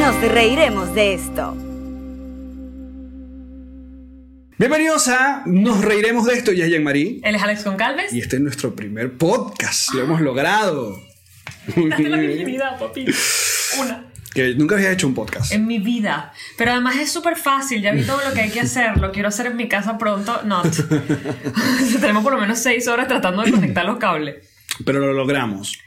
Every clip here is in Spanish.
Nos reiremos de esto. Bienvenidos a Nos Reiremos de esto, ya es Jean-Marie. Él es Alex Goncalves. Y este es nuestro primer podcast, lo hemos logrado. Date la virginidad, papi. Una. Que nunca había hecho un podcast. En mi vida. Pero además es súper fácil. Ya vi todo lo que hay que hacer. Lo quiero hacer en mi casa pronto. No. Tenemos por lo menos seis horas tratando de conectar los cables. Pero lo logramos.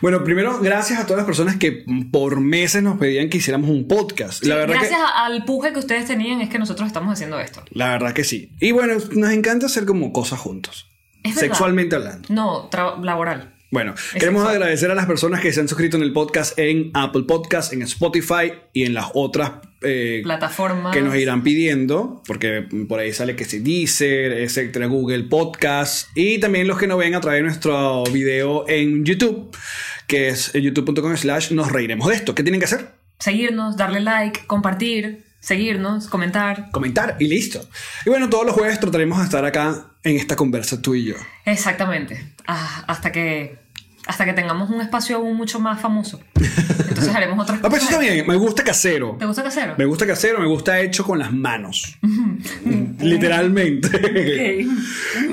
Bueno, primero, gracias a todas las personas que por meses nos pedían que hiciéramos un podcast. La verdad Gracias que, al puje que ustedes tenían es que nosotros estamos haciendo esto. la verdad que sí. Y bueno, nos encanta hacer como cosas juntos. Es verdad. Sexualmente hablando. No, laboral. Bueno, queremos agradecer a las personas que se han suscrito en el podcast en Apple Podcast, en Spotify y en las otras eh, Plataformas. que nos irán pidiendo, porque por ahí sale que se dice, etcétera, Google Podcast y también los que nos ven a través de nuestro video en YouTube, que es youtube.com slash nos reiremos de esto. ¿Qué tienen que hacer? Seguirnos, darle like, compartir, seguirnos, comentar. Comentar y listo. Y bueno, todos los jueves trataremos de estar acá en esta conversa tú y yo. Exactamente. Ah, hasta que hasta que tengamos un espacio aún mucho más famoso. Entonces haremos otras Ah, pues cosas. eso está bien, me gusta casero. ¿Te gusta casero? Me gusta casero, me gusta hecho con las manos. Literalmente.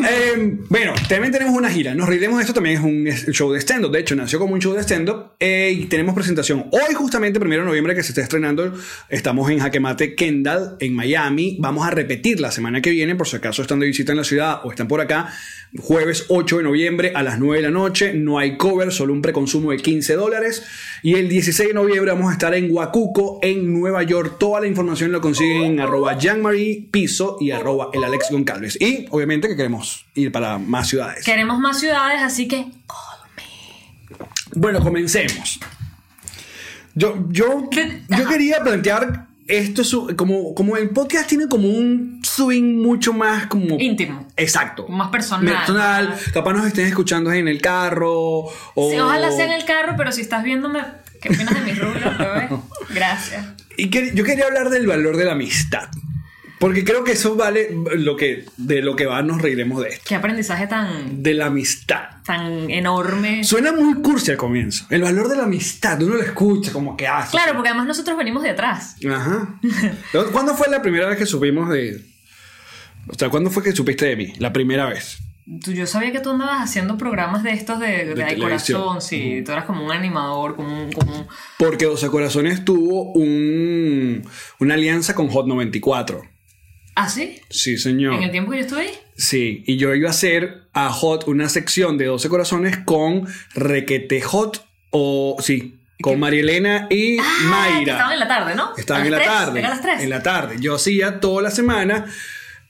Eh, bueno, también tenemos una gira. Nos reiremos de esto. También es un show de stand-up. De hecho, nació como un show de stand-up. eh, y tenemos presentación hoy, justamente, primero de noviembre, que se está estrenando. Estamos en Jaquemate Kendall, en Miami. Vamos a repetir la semana que viene, por si acaso están de visita en la ciudad o están por acá. Jueves 8 de noviembre a las 9 de la noche. No hay cover, solo un preconsumo de 15 dólares. Y el 16 de noviembre vamos a estar en Huacuco, en Nueva York. Toda la información la consiguen en arroba Jean-Marie Piso y arroba el Alex Goncalves. Y obviamente que queremos ir para más ciudades. Queremos más ciudades, así que Bueno, comencemos. Yo, yo, yo quería plantear esto su- como, como el podcast tiene como un swing mucho más como íntimo. Exacto. Más personal. Personal. Capaz nos estén escuchando en el carro. O... Sí, ojalá sea en el carro, pero si estás viéndome, ¿qué opinas de mis rubios, bebé? Gracias. Y que, yo quería hablar del valor de la amistad. Porque creo que eso vale lo que, de lo que va, nos reiremos de esto. Qué aprendizaje tan, De la amistad. tan enorme. Suena muy cursi al comienzo. El valor de la amistad, uno lo escucha como que hace. Claro, porque además nosotros venimos de atrás. Ajá. ¿Cuándo fue la primera vez que supimos de... O sea, ¿cuándo fue que supiste de mí? La primera vez. Tú- Yo sabía que tú andabas haciendo programas de estos de, de, De corazón, sí. Tú eras como un animador, como un... Como Porque 12 Corazones tuvo un, una alianza con Hot 94. ¿Ah, sí? Sí, señor. En el tiempo que yo estuve ahí. Sí, y yo iba a hacer a Hot una sección de 12 corazones con Requete Hot o sí, con María Elena y Ah, Mayra. estaban en la tarde, ¿no? Estaban ¿A en la tres? tarde. A las 3. En la tarde. Yo hacía toda la semana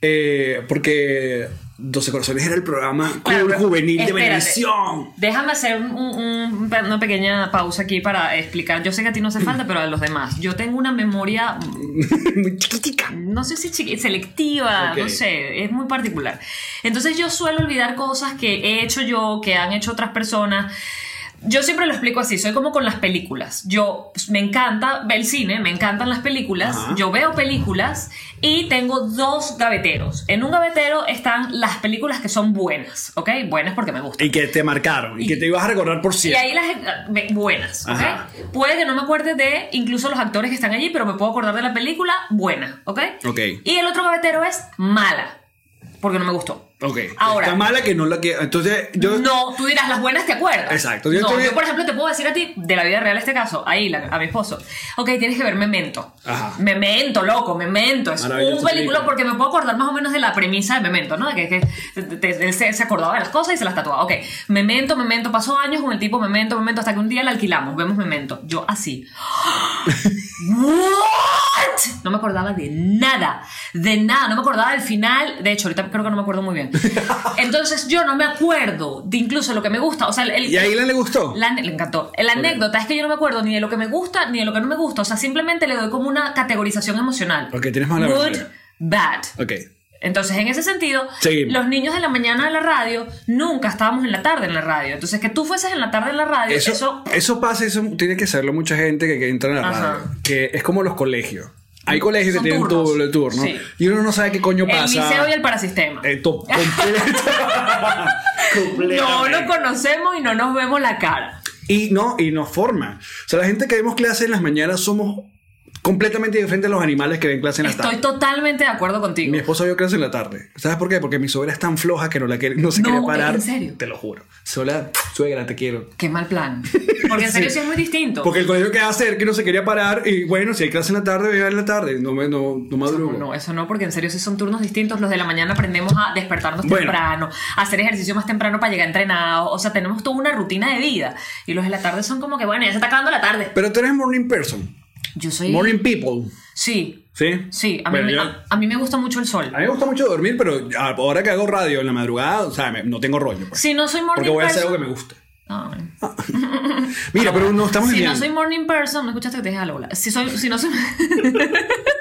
eh, porque 12 corazones era el programa Claro, cool juvenil de espérate. Venevisión. Déjame hacer un- un- una pequeña pausa aquí para explicar. Yo sé que a ti no hace falta, pero a los demás. Yo tengo una memoria, Muy chiquitica. no sé si chiqui- selectiva, Ok. no sé, es muy particular. Entonces yo suelo olvidar cosas que he hecho yo, que han hecho otras personas. Yo siempre lo explico así, soy como con las películas. Yo pues, me encanta ver el cine, me encantan las películas, Ajá. yo veo películas y tengo dos gaveteros. En un gavetero están las películas que son buenas, ¿ok? Buenas porque me gustan. Y que te marcaron. Y, que te ibas a recordar por Y siempre. ahí las me- buenas, ¿ok? Ajá. Puede que no me acuerde de incluso los actores que están allí, pero me puedo acordar de la película buena, ¿ok? Ok. Y el otro gavetero es mala, porque no me gustó. Ok. Ahora- Está mala que no la que. Entonces, yo. No, tú dirás, las buenas te acuerdas. Exacto, yo no, estoy- yo, por ejemplo, te puedo decir a ti, de la vida real este caso, ahí, la- a mi esposo. Ok, tienes que ver Memento. Ajá. Memento, loco, Memento. Es un película película. porque me puedo acordar más o menos de la premisa de Memento, ¿no? De que, que te- te- él se, se acordaba de las cosas y se las tatuaba. Ok, Memento, Memento. Pasó años con el tipo Memento, Memento, hasta que un día la alquilamos. Vemos Memento. Yo así. No me acordaba de nada, de nada, no me acordaba del final. De hecho, ahorita creo que no me acuerdo muy bien. Entonces, yo no me acuerdo de incluso lo que me gusta. O sea, el, ¿Y a Ilan le gustó? la- le encantó. La anécdota es que yo no me acuerdo ni de lo que me gusta ni de lo que no me gusta. O sea, simplemente le doy como una categorización emocional. Ok, tienes mala Good, memoria. bad. Ok. Entonces, en ese sentido, Seguimos. los niños de la mañana de la radio nunca estábamos en la tarde en la radio. Entonces, que tú fueses en la tarde en la radio, Eso, eso, eso, pasa, eso tiene que hacerlo mucha gente que, que entra en la Ajá. radio. Que es como los colegios. Hay colegios Son que tienen turnos. turno, turno Sí. y uno no sabe qué coño el pasa. liceo y el parasistema. Eh, to- completa- no completamente. nos conocemos y no nos vemos la cara. Y no, y nos forma. O sea, la gente que vemos clase en las mañanas somos completamente diferentes a los animales que ven clase en la Estoy tarde. totalmente de acuerdo contigo. Mi esposa vio clase en la tarde. ¿Sabes por qué? Porque mi suegra es tan floja que no, la quiere- no se No, quiere parar. ¿en serio? Te lo juro. Sola, suegra, te quiero. Qué mal plan. Porque en serio sí, es muy distinto. Porque el colegio queda cerca que no se quería parar. Y bueno, si hay clase en la tarde, vea en la tarde. No, me, no, no madrugo. No, eso no, porque en serio sí son turnos distintos. Los de la mañana aprendemos a despertarnos Bueno. temprano, a hacer ejercicio más temprano para llegar entrenados. O sea, tenemos toda una rutina de vida. Y los de la tarde son como que, bueno, ya se está acabando la tarde. Pero tú eres morning person. Yo soy. Morning people. Sí, ¿Sí? sí. A mí, Bueno, me- yo- a, a mí me gusta mucho el sol. a mí me gusta mucho dormir, pero ahora que hago radio en la madrugada, o sea, me- no tengo rollo. Pues, Si no soy morning porque voy a hacer person. algo que me gusta. Ah. Mira, pero no estamos Si no soy morning person, no escuchaste que te dije algo. Si, soy, si no soy.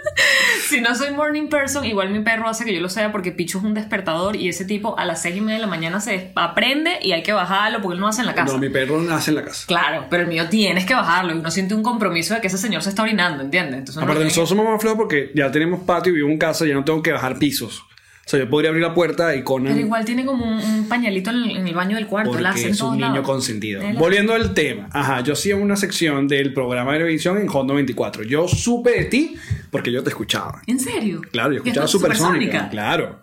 si no soy morning person, igual mi perro hace que yo lo sea porque Pichu es un despertador y ese tipo a las seis y media de la mañana se aprende y hay que bajarlo porque él no hace en la casa. No, mi perro nace en la casa. Claro, pero el mío tienes que bajarlo y uno siente un compromiso de que ese señor se está orinando, ¿entiendes? Entonces Aparte, lo nosotros somos más flojos porque ya tenemos patio y vivo en casa, ya no tengo que bajar pisos. O sea, yo podría abrir la puerta y con Pero igual tiene como un, un pañalito en el, en el baño del cuarto. porque hace en es un niño lados. consentido. Él- Volviendo al tema, ajá, yo hacía una sección del programa de televisión en Hot 94. Yo supe de ti porque yo te escuchaba. ¿En serio? Claro, yo ¿Que escuchaba es Supersónica. Claro.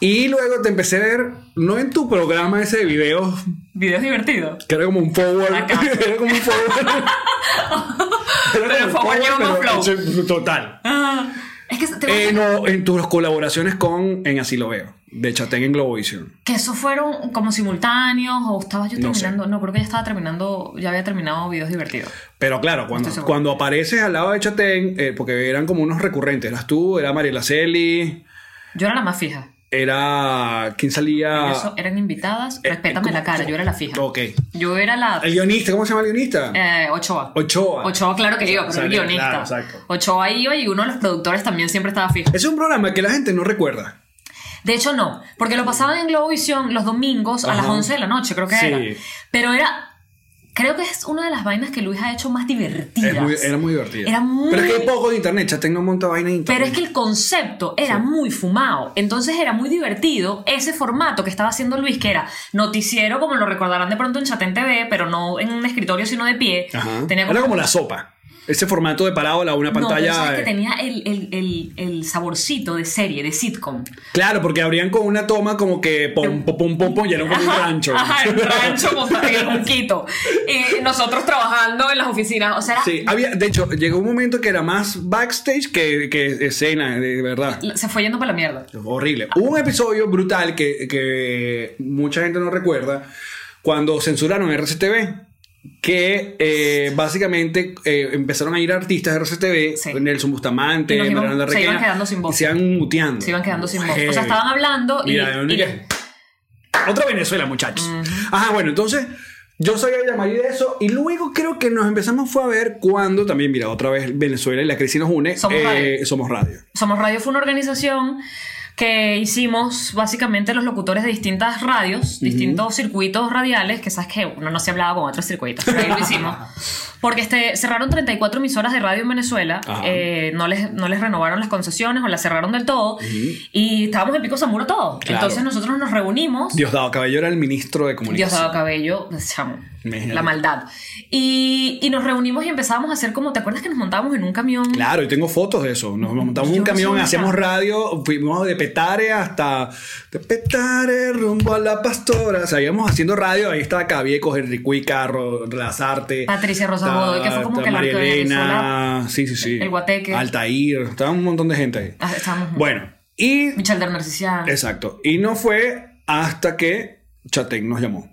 Y luego te empecé a ver, no en tu programa ese de videos, Videos divertidos. que era como un forward. Era como un forward. Pero forward más pero- flow. Total. Ah, es que te Eh, no, en tus colaboraciones con En Así Lo Veo, de Chatén en Globovisión. Que esos fueron como simultáneos o estaba yo No sé. terminando. No, creo que ya estaba terminando, ya había terminado videos divertidos. Pero claro, cuando, cuando apareces al lado de Chatén, eh, porque eran como unos recurrentes, eras tú, era Mariela Celi, Yo era la más fija. Era. ¿Quién salía? Eso eran invitadas. Eh, respétame ¿cómo- la cara, yo era la fija. Ok. Yo era la. El guionista, ¿cómo se llama el guionista? Eh, Ochoa. Ochoa. Ochoa, claro que iba, pero el guionista. claro, exacto. Ochoa iba y uno de los productores también siempre estaba fijo. Es un programa que la gente no recuerda. De hecho, no, porque lo pasaban en Globovisión los domingos a las Ajá. 11 de la noche, creo que Sí. era. Pero era. Creo que es una de las vainas que Luis ha hecho más divertidas. Muy- era muy divertido. Era muy- Pero es que hay poco de internet, Chatén no monta vaina de internet. Pero es que el concepto era muy fumado. Entonces era muy divertido ese formato que estaba haciendo Luis, que era noticiero, como lo recordarán de pronto en Chatén TV, pero no en un escritorio, sino de pie. Ajá. Tenía Era como la sopa. Ese formato de parado a una No, pero pantalla. que eh, tenía el, el, el, el saborcito de serie, de sitcom. Claro, porque abrían con una toma como que pom, pom, pom, pom, pom, y era como un rancho. Ajá, el rancho el junquito. Y nosotros trabajando en las oficinas. O sea, era- Sí, había, de hecho, llegó un momento que era más backstage que, que escena, de verdad. se fue yendo para la mierda. Horrible. Hubo un episodio brutal que, que mucha gente no recuerda cuando censuraron RCTV. Que eh, básicamente eh, empezaron a ir artistas de RCTV, Sí. Nelson Bustamante, Y iban- Miranda se iban Requena, quedando sin voz. y se iban muteando. Se iban quedando sin voz. O Heavy. sea, estaban hablando y. Mira, y- ¿qué? Otra Venezuela, muchachos. Ajá, bueno, entonces yo sabía y de eso. Y luego creo que nos empezamos fue a ver cuando también, mira, otra vez Venezuela y la crisis nos une. Somos eh, Radio. Somos radio. Somos Radio fue una organización que hicimos básicamente los locutores de distintas radios, distintos circuitos radiales, que sabes que uno no se hablaba con otros circuitos, pero ahí lo hicimos. Porque este, cerraron 34 emisoras de radio en Venezuela, eh, no, les, no les renovaron las concesiones o las cerraron del todo, y estábamos en Pico Zamuro todos. Claro. Entonces nosotros nos reunimos. Diosdado Cabello era el ministro de comunicación. Diosdado Cabello, chamo. La maldad. Y, y nos reunimos y empezábamos a hacer como, ¿te acuerdas que nos montábamos en un camión? Claro, y tengo fotos de eso. Nos montamos en un camión, hacíamos radio, fuimos de Petare hasta de Petare rumbo a la Pastora. O sea, íbamos haciendo radio, ahí estaba Cabieco, Enrique Carro, Lazarte. Patricia Rosa que fue como que la María Elena, sí, sí, sí. el Guateque. Altair, estaba un montón de gente ahí. Ah, estábamos- Bueno, y de Narcisian. exacto. Y no fue hasta que Chatén nos llamó.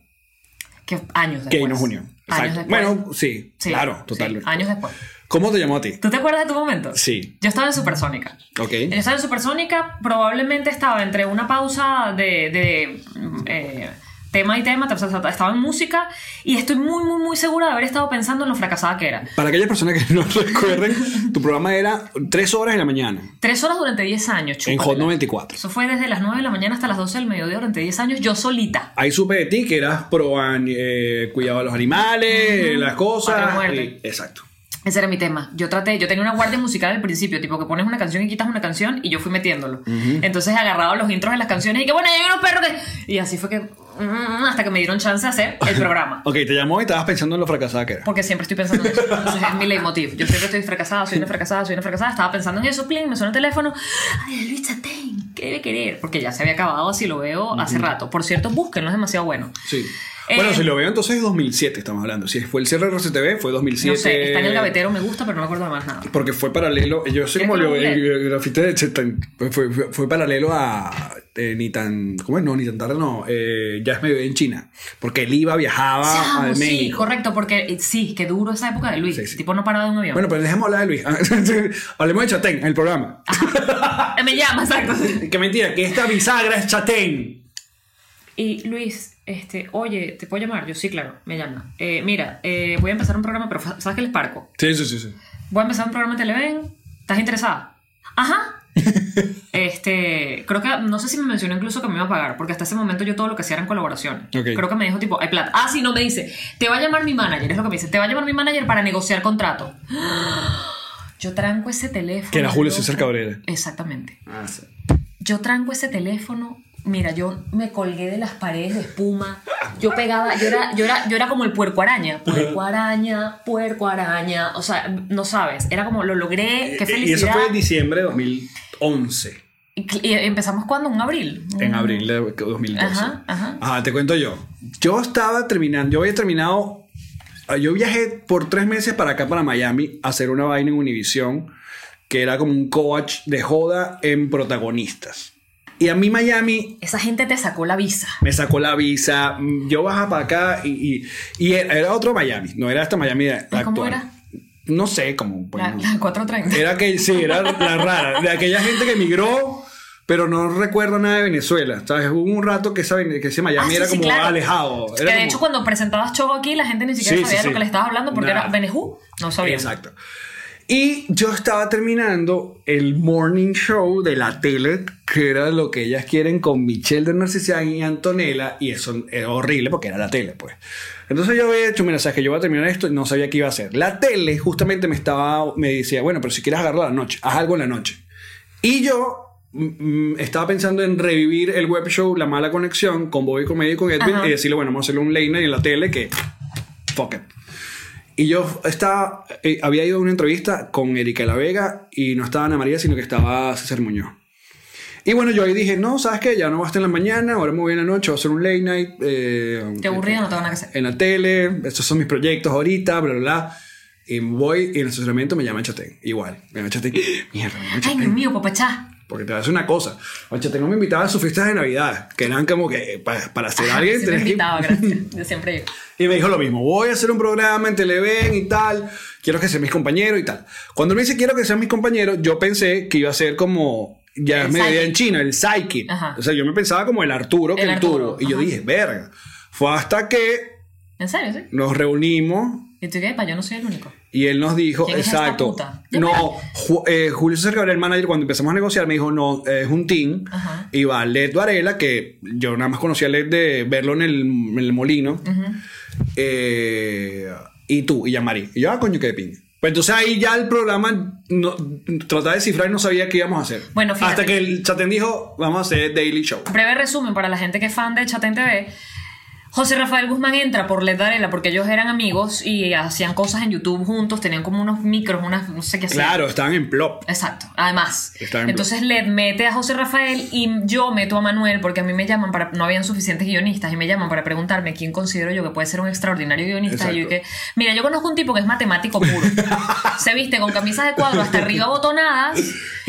Que años después. Que nos unió. Años Exacto. después. Bueno, sí, Sí, claro, sí, totalmente. años después. ¿Cómo te llamó a ti? ¿Tú te acuerdas de tu momento? Sí. Yo estaba en Supersónica. Ok. Yo estaba en Supersónica, probablemente estaba entre una pausa de, de, eh, tema y tema, o sea, estaba en música y estoy muy, muy, muy segura de haber estado pensando en lo fracasada que era. Para aquellas personas que no recuerden, tu programa era tres horas en la mañana Tres horas durante 10 años, en Hot chúpatela. 94. Eso fue desde las 9 de la mañana hasta las 12 del mediodía durante 10 años, yo solita. Ahí supe de ti que eras pro eh, cuidado de los animales, las cosas. Patria muerte. y- exacto. Ese era mi tema. Yo traté, yo tenía una guardia musical al principio, tipo que pones una canción y quitas una canción y yo fui metiéndolo. Entonces agarraba los intros de las canciones y que bueno, hay unos perros que... Y así fue que... mm, hasta que me dieron chance de hacer el programa. Ok, te llamó y estabas pensando en lo fracasada que era. Porque siempre estoy pensando en eso. Entonces es mi leitmotiv. Yo siempre estoy fracasada, soy una fracasada, soy una fracasada. Estaba pensando en eso, pling, me suena el teléfono. Ay, Luis Chatén, ¿qué debe querer? Porque ya se había acabado, así lo veo hace rato. Por cierto, búsquenlo, es demasiado bueno. Sí. Eh, bueno, si lo veo entonces es 2007, estamos hablando. Si fue el cierre de RCTV, fue 2007. No sé, está en el gavetero, me gusta, pero no me acuerdo de más nada. Porque fue paralelo. Yo sé ¿Quieres cómo que lo el, grafite de. Fue, fue, paralelo a. eh, ni tan. ¿Cómo es? No, ni tan tarde, no. Eh, ya es medio en China. Porque él iba, viajaba a Chamo, sí, México. correcto, porque eh, sí, qué duro esa época de Luis. Sí, sí. Tipo no paraba de un avión. Bueno, pero dejemos hablar de Luis. Hablemos de Chatén en el programa. Eh, me llama, exacto. que mentira, que esta bisagra es Chatén. Y Luis, este, oye, ¿te puedo llamar? Yo sí, claro, me llama. Eh, mira, eh, voy a empezar un programa, pero ¿sabes qué les parco? Sí, sí, sí. sí. Voy a empezar un programa de Televen. ¿Estás interesada? Ajá. este, creo que, no sé si me mencionó incluso que me iba a pagar, porque hasta ese momento yo todo lo que hacía eran colaboraciones. Ok. Creo que me dijo tipo, hay plata. Ah, sí, no, me dice, te va a llamar mi manager, es lo que me dice, te va a llamar mi manager para negociar contrato. Yo tranco ese teléfono. Que era Julio. César Cabrera. Exactamente. Ah, sí. Yo tranco ese teléfono. Mira, yo me colgué de las paredes de espuma. Yo pegaba, yo era, yo era, yo era como el puerco araña. Puerco araña, puerco araña. O sea, no sabes. Era como lo logré. Qué Y eso felicidad. fue en diciembre de 2011. Y, empezamos cuando, en abril. En abril de 2012. Ajá, ajá. te cuento yo. Yo estaba terminando, yo había terminado, ah, yo viajé por tres meses para acá, para Miami, a hacer una vaina en Univision, que era como un coach de joda en protagonistas. Y a mí Miami Esa gente te sacó la visa. me sacó la visa, mm, yo bajaba para acá y, y, y era otro Miami, no era este Miami de- ¿Y cómo actual. era? No sé, como... La, bueno, la 430. era que sí, era la rara, de aquella gente que emigró, pero no recuerdo nada de Venezuela. ¿sabes? Hubo un rato que, esa, que ese Miami Ah, sí, era sí, como claro. alejado. Que Era de como- hecho, cuando presentabas show aquí, la gente ni siquiera Sí, sabía sí. lo que le estabas hablando porque Nada. era Benejú. No sabía. Exacto. Y yo estaba terminando el morning show de la tele, que era lo que ellas quieren con Michelle de Narcisian y Antonella, y eso era horrible porque era la tele, pues. Entonces yo había hecho, mira, sabes que yo voy a terminar esto y no sabía qué iba a hacer. La tele justamente me estaba, me decía, bueno, pero si quieres agarrarlo a la noche, haz algo en la noche. Y yo mm, mm, estaba pensando en revivir el web show La Mala Conexión con Bobby Comedia y con Edwin Ajá. y decirle, bueno, vamos a hacerle un late night en la tele que fuck it. Y yo estaba, eh, había ido a una entrevista con Erika la Vega y no estaba Ana María, sino que estaba César Muñoz. Y bueno, yo ahí dije, no, ¿sabes qué? Ya no va a estar en la mañana, ahora me voy en la noche, voy a hacer un late night. Eh, Qué aburrido, no tengo nada que hacer. En la tele, estos son mis proyectos ahorita, bla, bla, bla. Y voy y en el estacionamiento me llama Chatén. Igual, me llama Chatén. Mierda, me llama Ay, Chatén. Dios mío, papachá. Porque te voy a decir una cosa. Chatén no me invitaba a sus fiestas de Navidad, que eran como que para, para hacer a alguien. Sí me que- gracias. Yo siempre y me dijo lo mismo, voy a hacer un programa en Televen y tal, quiero que sean mis compañeros y tal. Cuando me dice quiero que sean mis compañeros, yo pensé que iba a ser como, ya El me veía en China, el Psychic. Ajá. O sea, yo me pensaba como el Arturo que El Arturo. Y yo ajá. dije, verga. Fue hasta que ¿En serio, sí? nos reunimos ¿Y tú qué? Pa, yo no soy el único. Y él nos dijo, ¿Quién es esta exacto. puta? Ya No, me- Ju- eh, Julio César Cabrera, el manager, cuando empezamos a negociar, me dijo, no, es un team. Ajá. Y va Led Varela, que yo nada más conocía a Led de verlo en el, en el molino. Eh, y tú, y Yamari. Y yo, ah, coño, qué de. Pues entonces ahí ya el programa no, trataba de descifrar y no sabía qué íbamos a hacer. Bueno, fíjate. Hasta que el chatén dijo, vamos a hacer Daily Show. Breve resumen para la gente que es fan de Chatén TV. José Rafael Guzmán entra por Led Varela porque ellos eran amigos y hacían cosas en YouTube juntos, tenían como unos micros, unas, no sé qué hacían. Claro, estaban en plop. Exacto, además. En Entonces Led mete a José Rafael y yo meto a Manuel porque a mí me llaman para. No habían suficientes guionistas y me llaman para preguntarme quién considero yo que puede ser un extraordinario guionista. Y yo Exacto. que, mira, yo conozco un tipo que es matemático puro. Se viste con camisas de cuadro hasta arriba botonadas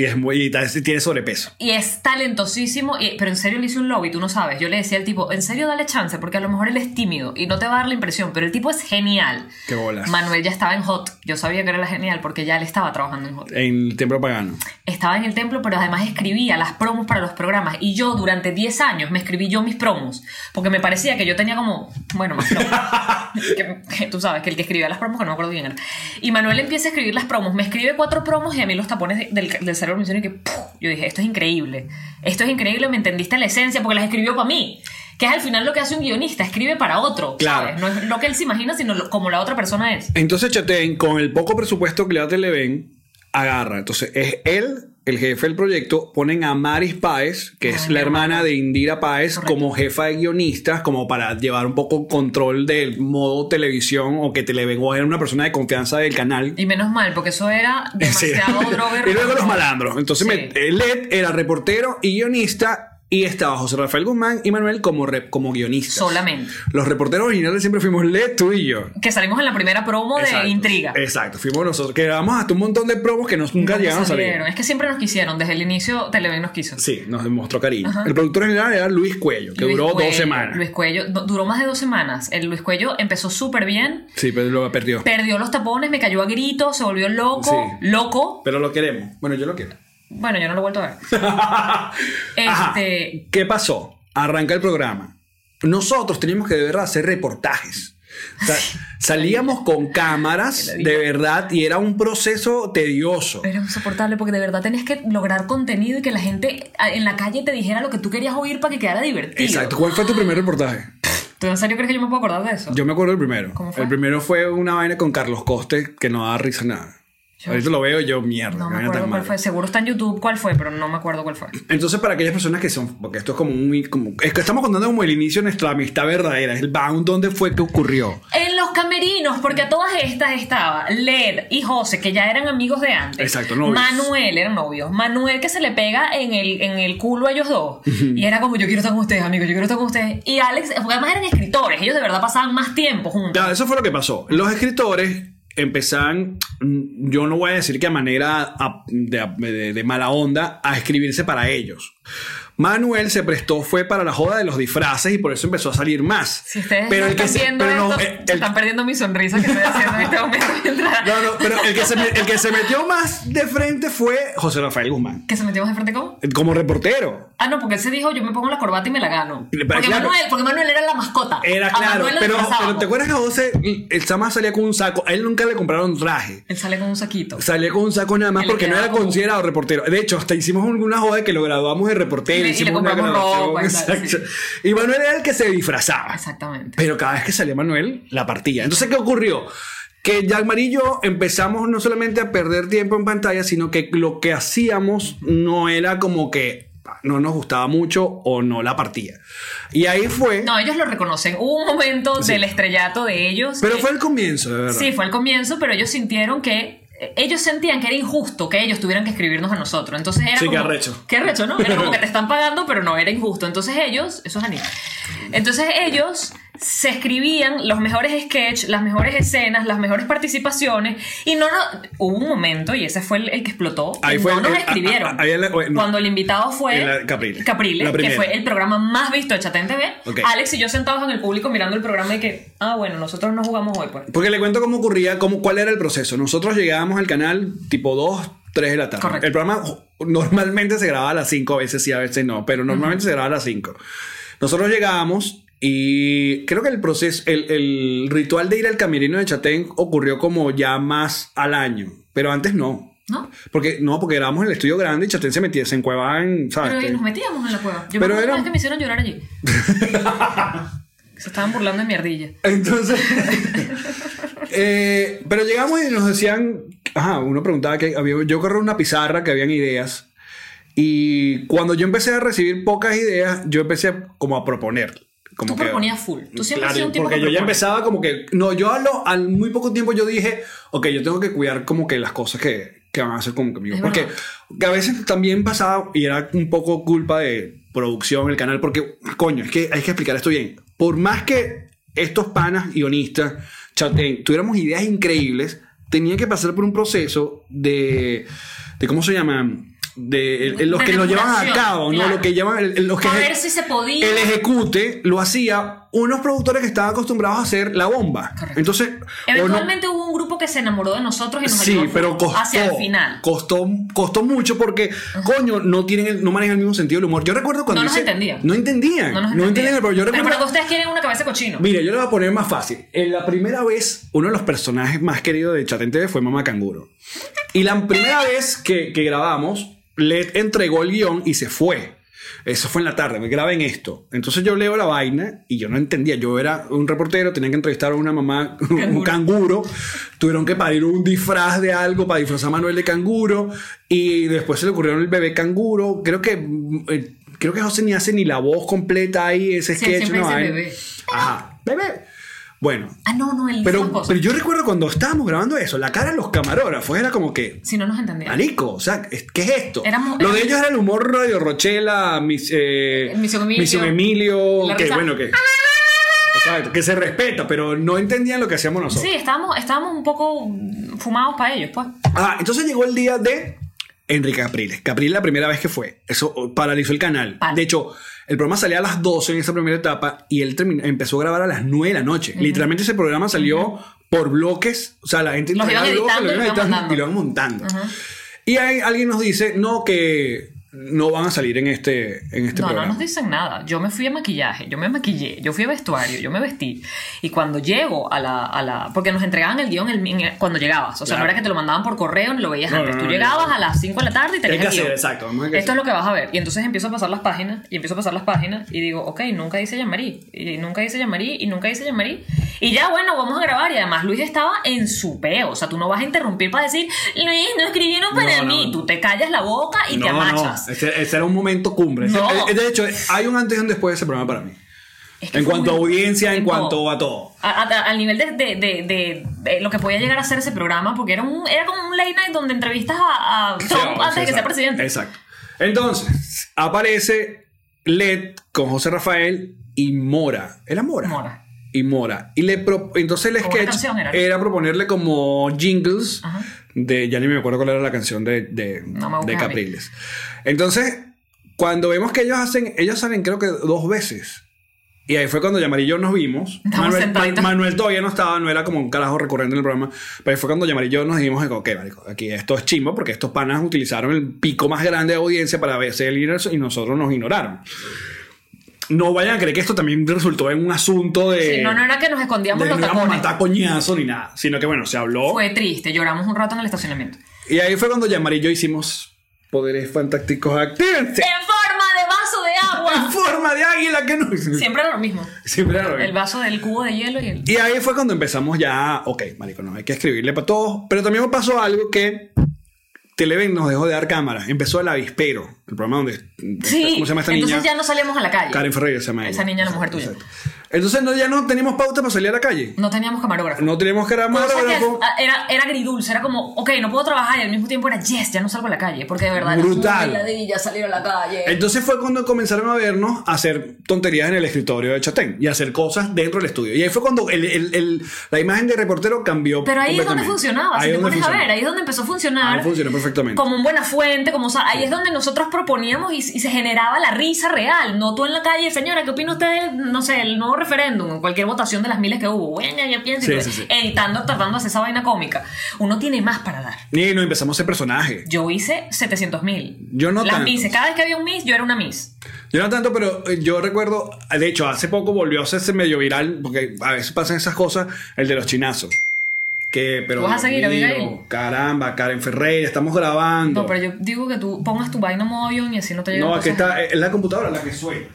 Y, es muy, y tiene sobrepeso. Y es talentosísimo, y- pero en serio le hice un lobby, tú no sabes. Yo le decía al tipo, en serio dale chance, porque a lo mejor él es tímido y no te va a dar la impresión, pero el tipo es genial. Qué bolas. Manuel ya estaba en Hot. Yo sabía que era genial porque ya él estaba trabajando en Hot. En el templo pagano. Estaba en el templo, pero además escribía las promos para los programas. Y yo durante 10 años me escribí yo mis promos, porque me parecía que yo tenía como, bueno, más que, que tú sabes, que el que escribía las promos, que no me acuerdo quién era. Y Manuel empieza a escribir las promos, me escribe cuatro promos y a mí los tapones de- del, del cerebro me hicieron que, ¡puf! yo dije, esto es increíble. Esto es increíble, me entendiste la esencia, porque las escribió para mí. Que es al final lo que hace un guionista, escribe para otro. Claro. ¿sabes? No es lo que él se imagina, sino lo- como la otra persona es. Entonces Chatén, con el poco presupuesto que le da Televen, agarra. Entonces es él, el jefe del proyecto, ponen a Maris Páez, que es la hermana. de Indira Páez, Correcto. como jefa de guionistas, como para llevar un poco control del modo televisión o que Televen o era una persona de confianza del canal. Y menos mal, porque eso era Sí. demasiado droga y luego los malandros. Entonces Sí. me- Led era reportero y guionista y estaba José Rafael Guzmán y Manuel como, re- como guionistas. Solamente. Los reporteros originales siempre fuimos Led, tú y yo. Que salimos en la primera promo Exacto. de Intriga. Exacto, fuimos nosotros. Que grabamos hasta un montón de promos que nos, nunca llegaron a salir. salieron. Es que siempre nos quisieron. Desde el inicio Televen nos quiso. Sí, nos demostró cariño. El productor general era Luis Cuello, que Luis duró Cuello, dos semanas. Luis Cuello du- duró más de dos semanas. El Luis Cuello empezó súper bien. Sí, pero lo perdió. Perdió los tapones, me cayó a gritos, se volvió loco. Sí. Loco. Pero lo queremos. Bueno, yo lo quiero. Bueno, yo no lo he vuelto a ver. Ajá. Este. ¿Qué pasó? Arranca el programa. Nosotros teníamos que de verdad hacer reportajes. O sea, salíamos con cámaras de verdad y era un proceso tedioso. Era insoportable porque de verdad tenías que lograr contenido y que la gente en la calle te dijera lo que tú querías oír para que quedara divertido. Exacto. ¿Cuál fue tu primer reportaje? ¿Tú en serio crees que yo me puedo acordar de eso? Yo me acuerdo del primero. ¿Cómo fue? El primero fue una vaina con Carlos Coste que no daba risa nada. Yo- Ahorita lo veo yo, mierda. no me acuerdo cuál fue. Seguro está en YouTube cuál fue, pero no me acuerdo cuál fue. Entonces, para aquellas personas que son, porque esto es como muy, como, es que estamos contando como el inicio de nuestra amistad verdadera, el bound, ¿dónde fue que ocurrió? En los camerinos, porque a todas estas estaba Led y José, que ya eran amigos de antes. Exacto, novios. Manuel, eran novios. Manuel que se le pega en el, en el culo a ellos dos. y era como, yo quiero estar con ustedes, amigos, yo quiero estar con ustedes. Y Alex, porque además eran escritores, ellos de verdad pasaban más tiempo juntos. Ya, eso fue lo que pasó. Los escritores empezaban, mm, yo no voy a decir que a manera de, de- de mala onda, a escribirse para ellos. Manuel se prestó, fue para la joda de los disfraces y por eso empezó a salir más. Si ustedes pero el que se- pero no, esto, eh, el- están perdiendo mi sonrisa que estoy haciendo en este momento no, no, pero el que, se, el que se metió más de frente fue José Rafael Guzmán, ¿Que se metió más de frente cómo? como reportero. Ah, no, porque él se dijo, yo me pongo la corbata y me la gano. Porque, claro. Manuel, porque Manuel era la mascota. Era claro, pero, pero ¿te acuerdas que José, el Sama salía con un saco? A él nunca le compraron traje. Él sale con un saquito. Salía con un saco nada más porque no era considerado reportero. De hecho, hasta hicimos alguna joda que lo graduamos de reportero. Y le- compramos ropa exacto. Y Manuel era el que se disfrazaba. Exactamente. Pero cada vez que salía Manuel, la partía. Entonces, ¿qué ocurrió? Que Jack yo empezamos no solamente a perder tiempo en pantalla, sino que lo que hacíamos no era como que no nos gustaba mucho o no la partía. Y ahí fue. No, ellos lo reconocen. Hubo un momento Sí. del estrellato de ellos. pero que- fue el comienzo, de verdad. Sí, fue al comienzo, pero ellos sintieron que. Ellos sentían que era injusto que ellos tuvieran que escribirnos a nosotros. Entonces era Sí, como. qué arrecho. Qué arrecho, ¿no? Era como que te están pagando, pero no era injusto. Entonces ellos. Eso es anime. Entonces ellos se escribían los mejores sketches, las mejores escenas, las mejores participaciones. Y no, no. Hubo un momento, y ese fue el, el que explotó. Ahí que fue no el- nos el- escribieron. a- a- ahí el- no. Cuando el invitado fue. El- Caprile. Caprile, La que fue el programa más visto de Chatén TV. Ok. Alex y yo sentados en el público mirando el programa y que. Ah, bueno, nosotros no jugamos hoy, pues. Porque le cuento cómo ocurría, cómo, cuál era el proceso. Nosotros llegábamos al canal tipo 2, 3 de la tarde. Correcto. El programa normalmente se grababa a las 5, a veces sí, a veces no, pero normalmente se grababa a las 5. Nosotros llegábamos y creo que el proceso, el, el ritual de ir al camerino de Chatén ocurrió como ya más al año, pero antes no. ¿No? Porque no, porque grabamos en el estudio grande y Chatén se metía, se encuevaba en, ¿sabes? Pero Que- nos metíamos en la cueva. Yo Pero me era- que me hicieron llorar allí. Se estaban burlando de mi ardilla. Entonces, eh, pero llegamos y nos decían, ajá, uno preguntaba que había, yo corrí una pizarra que habían ideas y cuando yo empecé a recibir pocas ideas, yo empecé como a proponer. Como Tú que- proponías full. Tú siempre Claro, un tipo porque que yo ya empezaba como que, no, yo a lo- al muy poco tiempo yo dije, ok, yo tengo que cuidar como que las cosas que, que van a hacer como conmigo. Es Porque que a veces también pasaba y era un poco culpa de producción el canal, porque, coño, es que hay que explicar esto bien. Por más que estos panas guionistas, Chatén, tuviéramos ideas increíbles, tenía que pasar por un proceso de, de ¿cómo se llama? De el- los De que lo llevan a cabo, ¿no? claro. Lo que llaman los que A ver si se podía. el ejecute lo hacía unos productores que estaban acostumbrados a hacer la bomba. Entonces, o no- Eventualmente hubo un grupo que se enamoró de nosotros y nos Sí, ayudó pero costó. hacia el final. Costó, costó mucho porque, coño, no tienen no manejan el mismo sentido del humor. Yo recuerdo cuando. No nos entendían. No entendían. No nos no entendían, entendían. pero yo recuerdo. porque ustedes quieren una cabeza de cochino. Mira, yo le voy a poner más fácil. En la primera vez, uno de los personajes más queridos de Chat en TV fue Mamá Canguro. Y la primera vez que, que grabamos, Led entregó el guion y se fue. Eso fue en la tarde, me graben esto. Entonces yo leo la vaina y yo no entendía. Yo era un reportero, tenía que entrevistar a una mamá, un canguro. Tuvieron que parir un disfraz de algo para disfrazar a Manuel de canguro. Y después se le ocurrió el bebé canguro. Creo que, eh, creo que José ni hace ni la voz completa ahí, ese Sí, sketch. una vaina. bebé. Ajá, bebé. Bueno, Ah, no, no, dice pero, pero yo recuerdo cuando estábamos grabando eso, la cara de los camarógrafos era como que, Si no nos entendían. marico, o sea, ¿qué es esto? Éramos- Lo de ellos era el humor Radio Rochela, mis, eh, Misión Emilio. Misión Emilio, que risa. bueno, que, exacto, que se respeta, pero no entendían lo que hacíamos nosotros. Sí, estábamos, estábamos un poco fumados para ellos, pues. Ah, entonces llegó el día de Enrique Capriles. Capriles la primera vez que fue. Eso paralizó el canal. De hecho, el programa salía a las 12 en esa primera etapa y él terminó- empezó a grabar a las 9 de la noche. Literalmente ese programa salió por bloques. O sea, la gente Los iban editando y lo iban mandando. y lo iban montando. Y ahí alguien nos dice, no, que no van a salir en este, en este No, no programa. nos dicen nada. Yo me fui a maquillaje, yo me maquillé, yo fui a vestuario, yo me vestí. Y cuando llego a la. A la porque nos entregaban el guion el- en- cuando llegabas. O sea, Claro. no era que te lo mandaban por correo ni lo veías No, antes. no, Tú no, llegabas no. a las 5 de la tarde y tenías que el guion. hacer, exacto, Esto hacer. es lo que vas a ver. Y entonces empiezo a pasar las páginas y empiezo a pasar las páginas y digo, ok, nunca dice Yamarí. Y nunca dice Yamarí y nunca dice Yamarí. Y ya, bueno, vamos a grabar. Y además Luis estaba en su peo. O sea, tú no vas a interrumpir para decir, Luis, no escribieron para No, no, mí. no. Tú te callas la boca y te amachas. Ese, ese era un momento cumbre. No. eh, de hecho, hay un antes y un después de ese programa para mí. Es que En cuanto a audiencia, en cuanto a todo. A- a- al nivel de, de- de- de- lo que podía llegar a ser ese programa, porque era, un, era como un late night donde entrevistas a, a Trump Sí, antes de que sea presidente. Exacto. Entonces, aparece Led con José Rafael y Mora. ¿Era Mora? Mora. Y Mora. Y le pro- entonces el sketch era. era. proponerle como jingles Ajá. De. Ya ni me acuerdo cuál era la canción de, de, No de. Capriles. Entonces, cuando vemos que ellos hacen. Ellos salen, creo que dos veces. Y ahí fue cuando Yamari y yo nos vimos. Manuel. Manuel todavía no estaba, no era como un carajo recurrente en el programa. Pero ahí fue cuando Yamari y yo nos dijimos, ok, marico, aquí esto es chimbo porque estos panas utilizaron el pico más grande de audiencia para ingreso y nosotros nos ignoraron. No vayan a creer que esto también resultó en un asunto de. Sí, no, no era que nos escondíamos de los tacones. matar coñazo ni nada. Sino que bueno, se habló. Fue triste, lloramos un rato en el estacionamiento. Y ahí fue cuando Yamari y yo hicimos poderes fantásticos actívense. ¡En forma de vaso de En agua! forma de águila que no. Siempre era lo mismo. Siempre era lo mismo. El vaso del cubo de hielo y el... Y ahí fue cuando empezamos ya, ok, marico, no, hay que escribirle para todos. Pero también pasó algo que Televen nos dejó de dar cámara. Empezó el avispero, el programa donde... Sí, ¿Cómo se llama esta entonces niña? ya no salíamos a la calle. Karen Ferreira se llama Esa ella. niña, la mujer tuya. Exacto. Entonces no, ya no teníamos pauta para salir a la calle. No teníamos camarógrafo. No teníamos camarógrafo. a- era, era agridulce, era como, ok, no puedo trabajar y al mismo tiempo era, yes, ya no salgo a la calle, porque de verdad Brutal. era salir a la calle. Entonces fue cuando comenzaron a vernos a hacer tonterías en el escritorio de Chatén y a hacer cosas dentro del estudio. Y ahí fue cuando el- el- el- la imagen de reportero cambió. Pero ahí es donde funcionaba, Ahí si es te donde pones a ver, ahí es donde empezó a funcionar. Ahí funcionó perfectamente. Como en buena fuente, como o sea, ahí es donde nosotros proponíamos y, y se generaba la risa real. No tú en la calle, señora, ¿qué opina usted, no sé, el nuevo referéndum o cualquier votación de las miles que hubo? Bueno, yo pienso, Sí, y sí, sí. editando, tratando de hacer esa vaina cómica. Uno tiene más para dar. Y nos empezamos a hacer personajes. Yo hice 700 mil. Yo no Las tanto. Cada vez que había un Miss, yo era una Miss. Yo no tanto, pero eh, yo recuerdo, de hecho, hace poco volvió a hacerse medio viral, porque a veces pasan esas cosas, el de los chinazos. Que, pero ¿Tú vas a seguir, mío? Caramba, Karen Ferreira, estamos grabando. No, pero yo digo que tú pongas tu vaina modo avión y así no te llegan No, aquí está, es la computadora la que suena.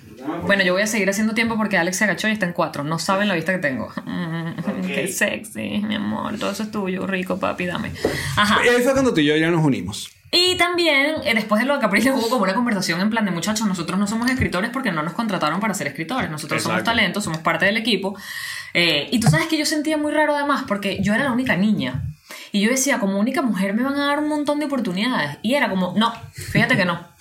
Bueno, yo voy a seguir haciendo tiempo porque Alex se agachó y está en cuatro. No saben la vista que tengo. Mm, Qué sexy, mi amor. Todo eso es tuyo, rico, papi, dame. Ajá. Ahí fue cuando tú y yo ya nos unimos. Y también, eh, después de lo de Capriles, hubo como una conversación en plan de muchachos, nosotros no somos escritores porque no nos contrataron para ser escritores. Nosotros somos Exacto. talentos, somos parte del equipo. Eh, y tú sabes que yo sentía muy raro además porque yo era la única niña. Y yo decía, como única mujer me van a dar un montón de oportunidades. Y era como, no, fíjate que no.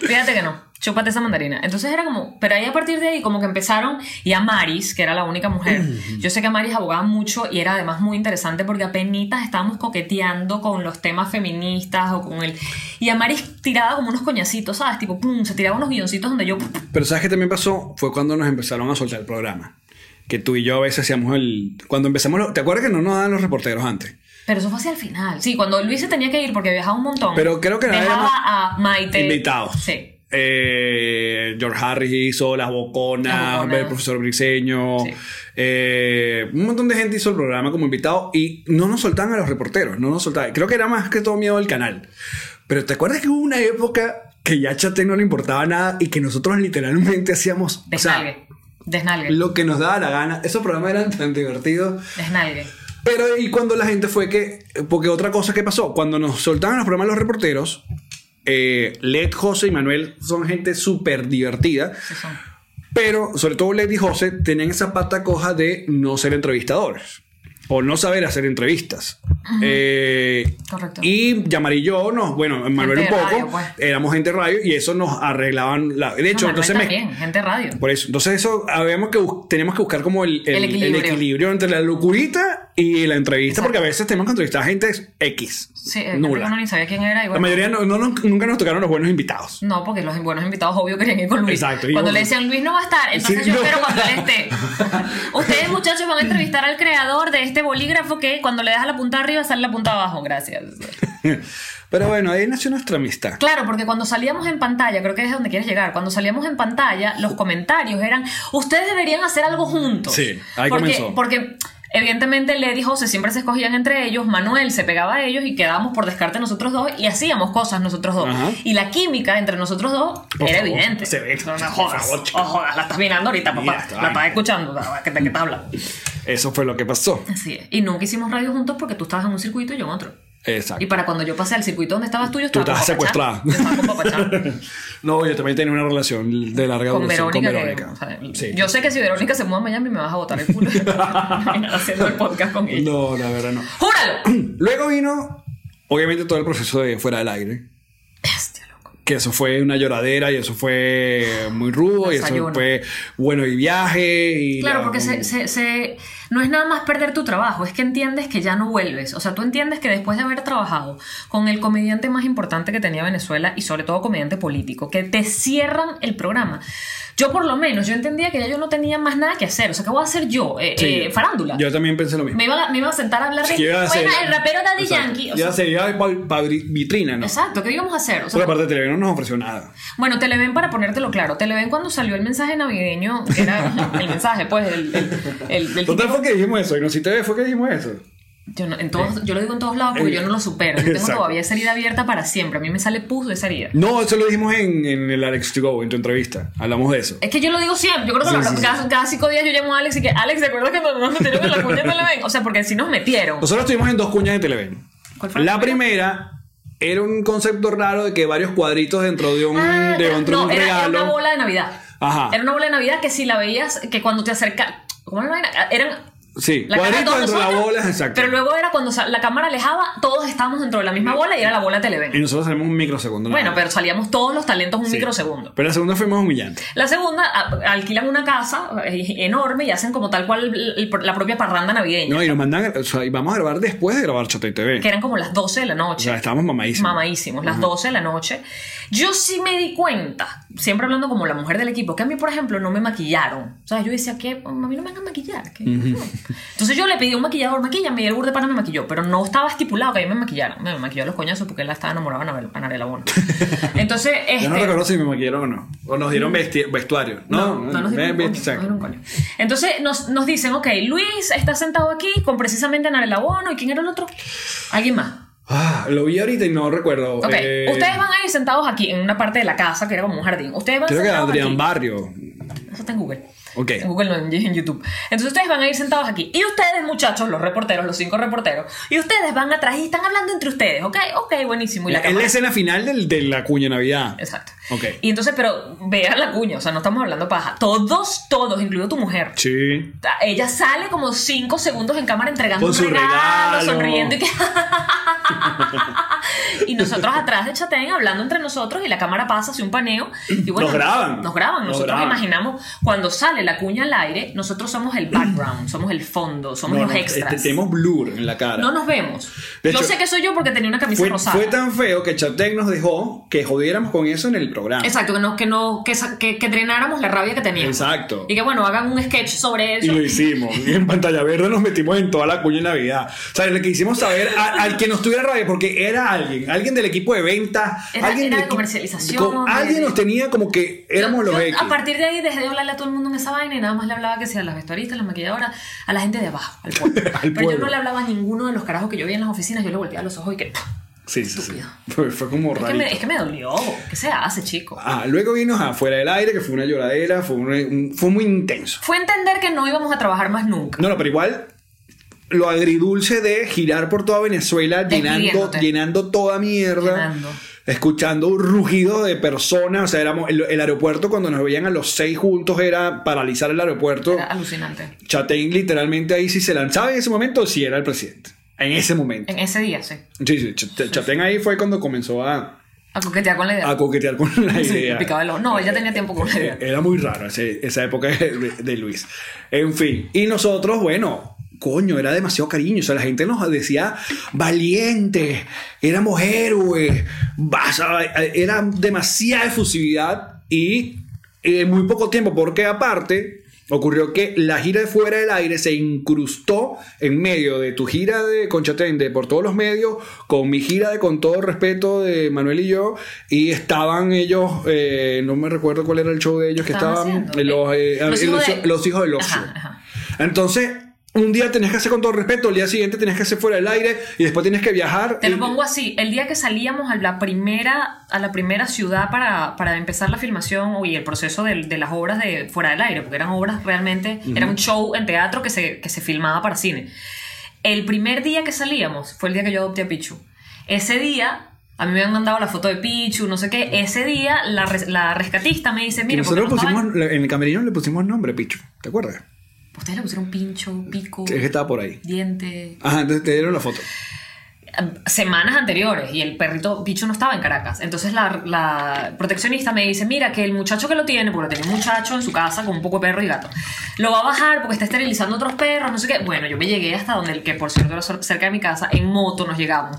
fíjate que no. Chúpate esa mandarina. Entonces era como, pero ahí a partir de ahí como que empezaron, y a Maris, que era la única mujer, yo sé que a Maris abogaba mucho y era además muy interesante porque apenas estábamos coqueteando con los temas feministas o con el... Y a Maris tiraba como unos coñacitos, ¿sabes? Tipo, pum, se tiraba unos guioncitos donde yo... Pero ¿sabes qué también pasó? Fue cuando nos empezaron a soltar el programa. Que tú y yo a veces hacíamos el... Cuando empezamos... lo- ¿Te acuerdas que no nos daban los reporteros antes? Pero eso fue hacia el final. Sí, cuando Luis se tenía que ir porque viajaba un montón. Pero creo que dejaba habíamos a Maite. Invitados. Sí. Eh, George Harris hizo Las Boconas, Las Boconas. el profesor Briseño, Sí. eh, un montón de gente hizo el programa como invitado y no nos soltaban a los reporteros, no nos soltaban. Creo que era más que todo miedo del canal. Pero ¿te acuerdas que hubo una época que ya Chate no le importaba nada y que nosotros literalmente hacíamos o sea, Desnalgue. Desnalgue. lo que nos daba la gana? Esos programas eran tan divertidos. Desnalgue. Pero y cuando la gente fue que, porque otra cosa que pasó, cuando nos soltaban los programas los reporteros, eh, Led, José y Manuel son gente súper divertida, Sí son. pero sobre todo Led y José tenían esa pata coja de no ser entrevistadores o no saber hacer entrevistas. Eh, Correcto. Y Yamar y yo, no, bueno, Manuel un Gente poco, radio, pues. éramos gente radio y eso nos arreglaban. La, de hecho, No, entonces me, también, gente radio. por eso. Entonces, eso habíamos que teníamos que buscar como el, el- El el equilibrio. equilibrio. entre la locurita y la entrevista, Exacto. porque a veces tenemos que entrevistar a gente X. Sí, eh, nula. uno ni sabía quién era. Y La bueno, mayoría no, no- no- nunca nos tocaron los buenos invitados. No, porque los buenos invitados, obvio, querían ir con Luis. Exacto, y Cuando le decían Luis no va a estar, entonces Sí, yo no. espero cuando él esté. Ustedes, muchachos, van a entrevistar al creador de este bolígrafo que cuando le das la punta arriba sale la punta abajo. Gracias. Pero bueno, ahí nació nuestra amistad. Claro, porque cuando salíamos en pantalla, creo que es donde quieres llegar, cuando salíamos en pantalla, los comentarios eran, ustedes deberían hacer algo juntos. Sí, ahí porque, comenzó. Porque evidentemente Led y José siempre se escogían entre ellos, Manuel se pegaba a ellos y quedábamos por descarte nosotros dos y hacíamos cosas nosotros dos. Ajá. Y la química entre nosotros dos Por era favor, evidente. se ve. No, no jodas, favor, oh, jodas, la estás mirando ahorita, papá. La estás escuchando, ¿de qué te estás hablando? Eso fue lo que pasó. Así es. Y nunca hicimos radio juntos porque tú estabas en un circuito y yo en otro. Exacto. Y para cuando yo pasé al circuito donde estabas tú, yo Tú estaba estabas con Papachá. secuestrada. Yo estaba con Papachá. no, yo también tenía una relación de larga con duración Verónica. con que, Verónica. o sea, Sí. Yo sé que si Verónica se muda a Miami me vas a botar el culo haciendo el podcast con ella. No, la verdad no. ¡Júralo! Luego vino, obviamente, todo el proceso de fuera del aire. Bestia, loco. Que eso fue una lloradera y eso fue muy rudo y eso fue bueno y viaje y Claro, la- porque se, se- se- no es nada más perder tu trabajo, es que entiendes que ya no vuelves. O sea, tú entiendes que después de haber trabajado con el comediante más importante que tenía Venezuela y sobre todo comediante político, que te cierran el programa. Yo por lo menos, yo entendía que ya yo no tenía más nada que hacer. O sea, ¿qué voy a hacer yo? Eh, Sí. eh, farándula. Yo también pensé lo mismo. me, iba, a- me iba a sentar a hablar de... Iba a hacer- Bueno, el rapero Daddy Exacto. Yankee. o Ya sea, se iba para vitrina, ¿no? Exacto, ¿qué íbamos a hacer? O sea, Por aparte de Televen no nos ofreció nada. bueno, Televen, para ponértelo claro, Televen cuando salió el mensaje navideño, era el mensaje, pues, el, el, el- el Total fue que dijimos eso. Y no si te fue que dijimos eso. Yo, no- en todos, yo lo digo en todos lados porque yo no lo supero. Yo tengo Exacto. todavía esa herida abierta para siempre. A mí me sale pus de esa herida. No, eso lo dijimos en, en el Alex to Go, en tu entrevista. Hablamos de eso. Es que yo lo digo siempre. Yo creo que Sí, lo- sí, sí. cada, cada cinco días yo llamo a Alex y que, Alex, ¿te acuerdas cuando nos metieron en la cuña de Televen? O sea, porque si nos metieron. Nosotros estuvimos en dos cuñas de Televen. ¿Cuál fue la La primera era un concepto raro de que varios cuadritos dentro de un, Ah, de dentro de no, un era, era regalo. una bola de Navidad. Ajá. Era una bola de Navidad que si la veías, que cuando te acercas. ¿Cómo era la vaina? Eran. Sí, La todos dentro de la bola, exacto. Pero luego era cuando la cámara alejaba, todos estábamos dentro de la misma bola y era la bola de Televen. Y nosotros salimos un microsegundo. Bueno, pero salíamos todos los talentos un Sí. microsegundo. Pero la segunda fue más humillante. La segunda, alquilan una casa eh, enorme y hacen como tal cual la propia parranda navideña. No, y nos mandan, o sea, y vamos a grabar después de grabar Chate TV. Que eran como las 12 de la O noche. sea, estábamos mamadísimos. Mamadísimos, las 12 de la noche. Yo sí me di cuenta, siempre hablando como la mujer del equipo, que a mí, por ejemplo, no me maquillaron. O sea, yo decía que a mí no me van a maquillar. que- Entonces yo le pedí a un maquillador, maquillame, y el burde pana me maquilló, pero no estaba estipulado que a mí me maquillaran. Me maquilló a los coñazos porque él estaba enamorada de Anabel- Anabela Bono. Entonces, este... Yo no recuerdo si me maquillaron o no. O nos dieron vesti- vestuario. No, No, no nos dieron un coño, exacto. no dieron un coño. Entonces nos, nos dicen, ok, Luis está sentado aquí con precisamente Anabela Bono. ¿Y quién era el otro? Alguien más. Ah, lo vi ahorita y no recuerdo. Ok, Eh, ustedes van a ir sentados aquí en una parte de la casa que era como un jardín. Ustedes van Creo que sentados Adrián aquí. Barrio. Eso está en Google. Ok. En Google no, en, YouTube. Entonces ustedes van a ir sentados aquí. Y ustedes, muchachos, los reporteros, los cinco reporteros, y ustedes van atrás y están hablando entre ustedes, ¿ok? Ok, buenísimo. Y la Es la escena final del- de la cuña Navidad. Exacto. Ok. Y entonces, pero vean la cuña, o sea, no estamos hablando paja. Todos, todos, incluido tu mujer. Sí. Ella sale como cinco segundos en cámara entregando Con un su regalo, regalo. sonriendo y que. Y nosotros atrás de Chatén hablando entre nosotros y la cámara pasa hacia un paneo. Y bueno, Nos graban. Nos graban. Nos Nosotros graban. imaginamos cuando sale la cuña al aire, nosotros somos el background, somos el fondo, somos No, los no, extras. este, tenemos blur en la cara. No nos vemos. De Yo hecho, sé que soy yo porque tenía una camisa fue, rosada. fue tan feo que Chatec nos dejó que jodiéramos con eso en el programa. Exacto, que, no, que, no, que, que, que drenáramos la rabia que teníamos. Exacto. Y que bueno, hagan un sketch sobre Y eso. lo hicimos. Y en pantalla verde nos metimos en toda la cuña de Navidad. O sea, le quisimos saber a- al que nos tuviera rabia, porque era alguien, alguien del equipo de venta, Era- alguien era de equipo- comercialización, con- alguien nos tenía como que éramos Yo- los yo. A partir de ahí dejé de hablarle a todo el mundo en esa vaina y nada más le hablaba que sea a las vestuaristas, las maquilladoras, a la gente de abajo, al pueblo. Al Pero yo no le hablaba a ninguno de los carajos que yo veía en las oficinas, yo le volteaba los ojos y que. Sí, sí, sí. Fue, fue como Es que, raro. es que me dolió. ¿Qué se hace, chico? Ah, luego vino afuera del aire, que fue una lloradera, fue, un- un- fue muy intenso. Fue entender que no íbamos a trabajar más nunca. No, no, pero igual lo agridulce de girar por toda Venezuela llenando, llenando toda mierda. Llenando. Escuchando un rugido de personas, o sea, éramos, el, el aeropuerto cuando nos veían a los seis juntos era paralizar el aeropuerto. Era alucinante. Chatén literalmente ahí si se lanzaba en ese momento, sí era el presidente. En ese momento. En ese día, sí. Sí, sí, Ch- Chatén ahí fue cuando comenzó a, A coquetear con la idea. a coquetear con la Sí, idea. me picaba el ojo. No, ella tenía tiempo con la idea. Era muy raro ese- esa época de, de Luis. En fin, y nosotros, bueno, coño, era demasiado cariño. O sea, la gente nos decía valiente, éramos héroes, vas a- era demasiada efusividad y en muy poco tiempo, porque aparte ocurrió que la gira de fuera del aire se incrustó en medio de tu gira de Conchatende por todos los medios, con mi gira de Con todo respeto de Manuel y yo, y estaban ellos, eh, no me recuerdo cuál era el show de ellos, que estaban los, eh, Los eh, hijos de- los hijos del ocio. Ajá, ajá. Entonces, un día tenías que hacer con todo respeto, el día siguiente tenías que hacer fuera del aire y después tienes que viajar. Te lo Y- pongo así, el día que salíamos a la primera, a la primera ciudad para, para empezar la filmación y el proceso de, de las obras de fuera del aire, porque eran obras realmente, era un show en teatro que se, que se filmaba para cine. El primer día que salíamos fue el día que yo adopté a Pichu. Ese día, a mí me han mandado la foto de Pichu, no sé qué, ese día la, res- la rescatista me dice, mire, nosotros no pusimos, en el camerino le pusimos nombre, Picho. ¿Te acuerdas? Ustedes le pusieron pincho, pico, Es que estaba por ahí. diente, Ajá, entonces te dieron la foto. semanas anteriores y el perrito Pichu no estaba en Caracas. Entonces la, la proteccionista me dice, mira, que el muchacho que lo tiene, porque tenía un muchacho en su casa con un poco de perro y gato, lo va a bajar porque está esterilizando otros perros, no sé qué. Bueno, yo me llegué hasta donde el que por cierto era cerca de mi casa, en moto nos llegamos.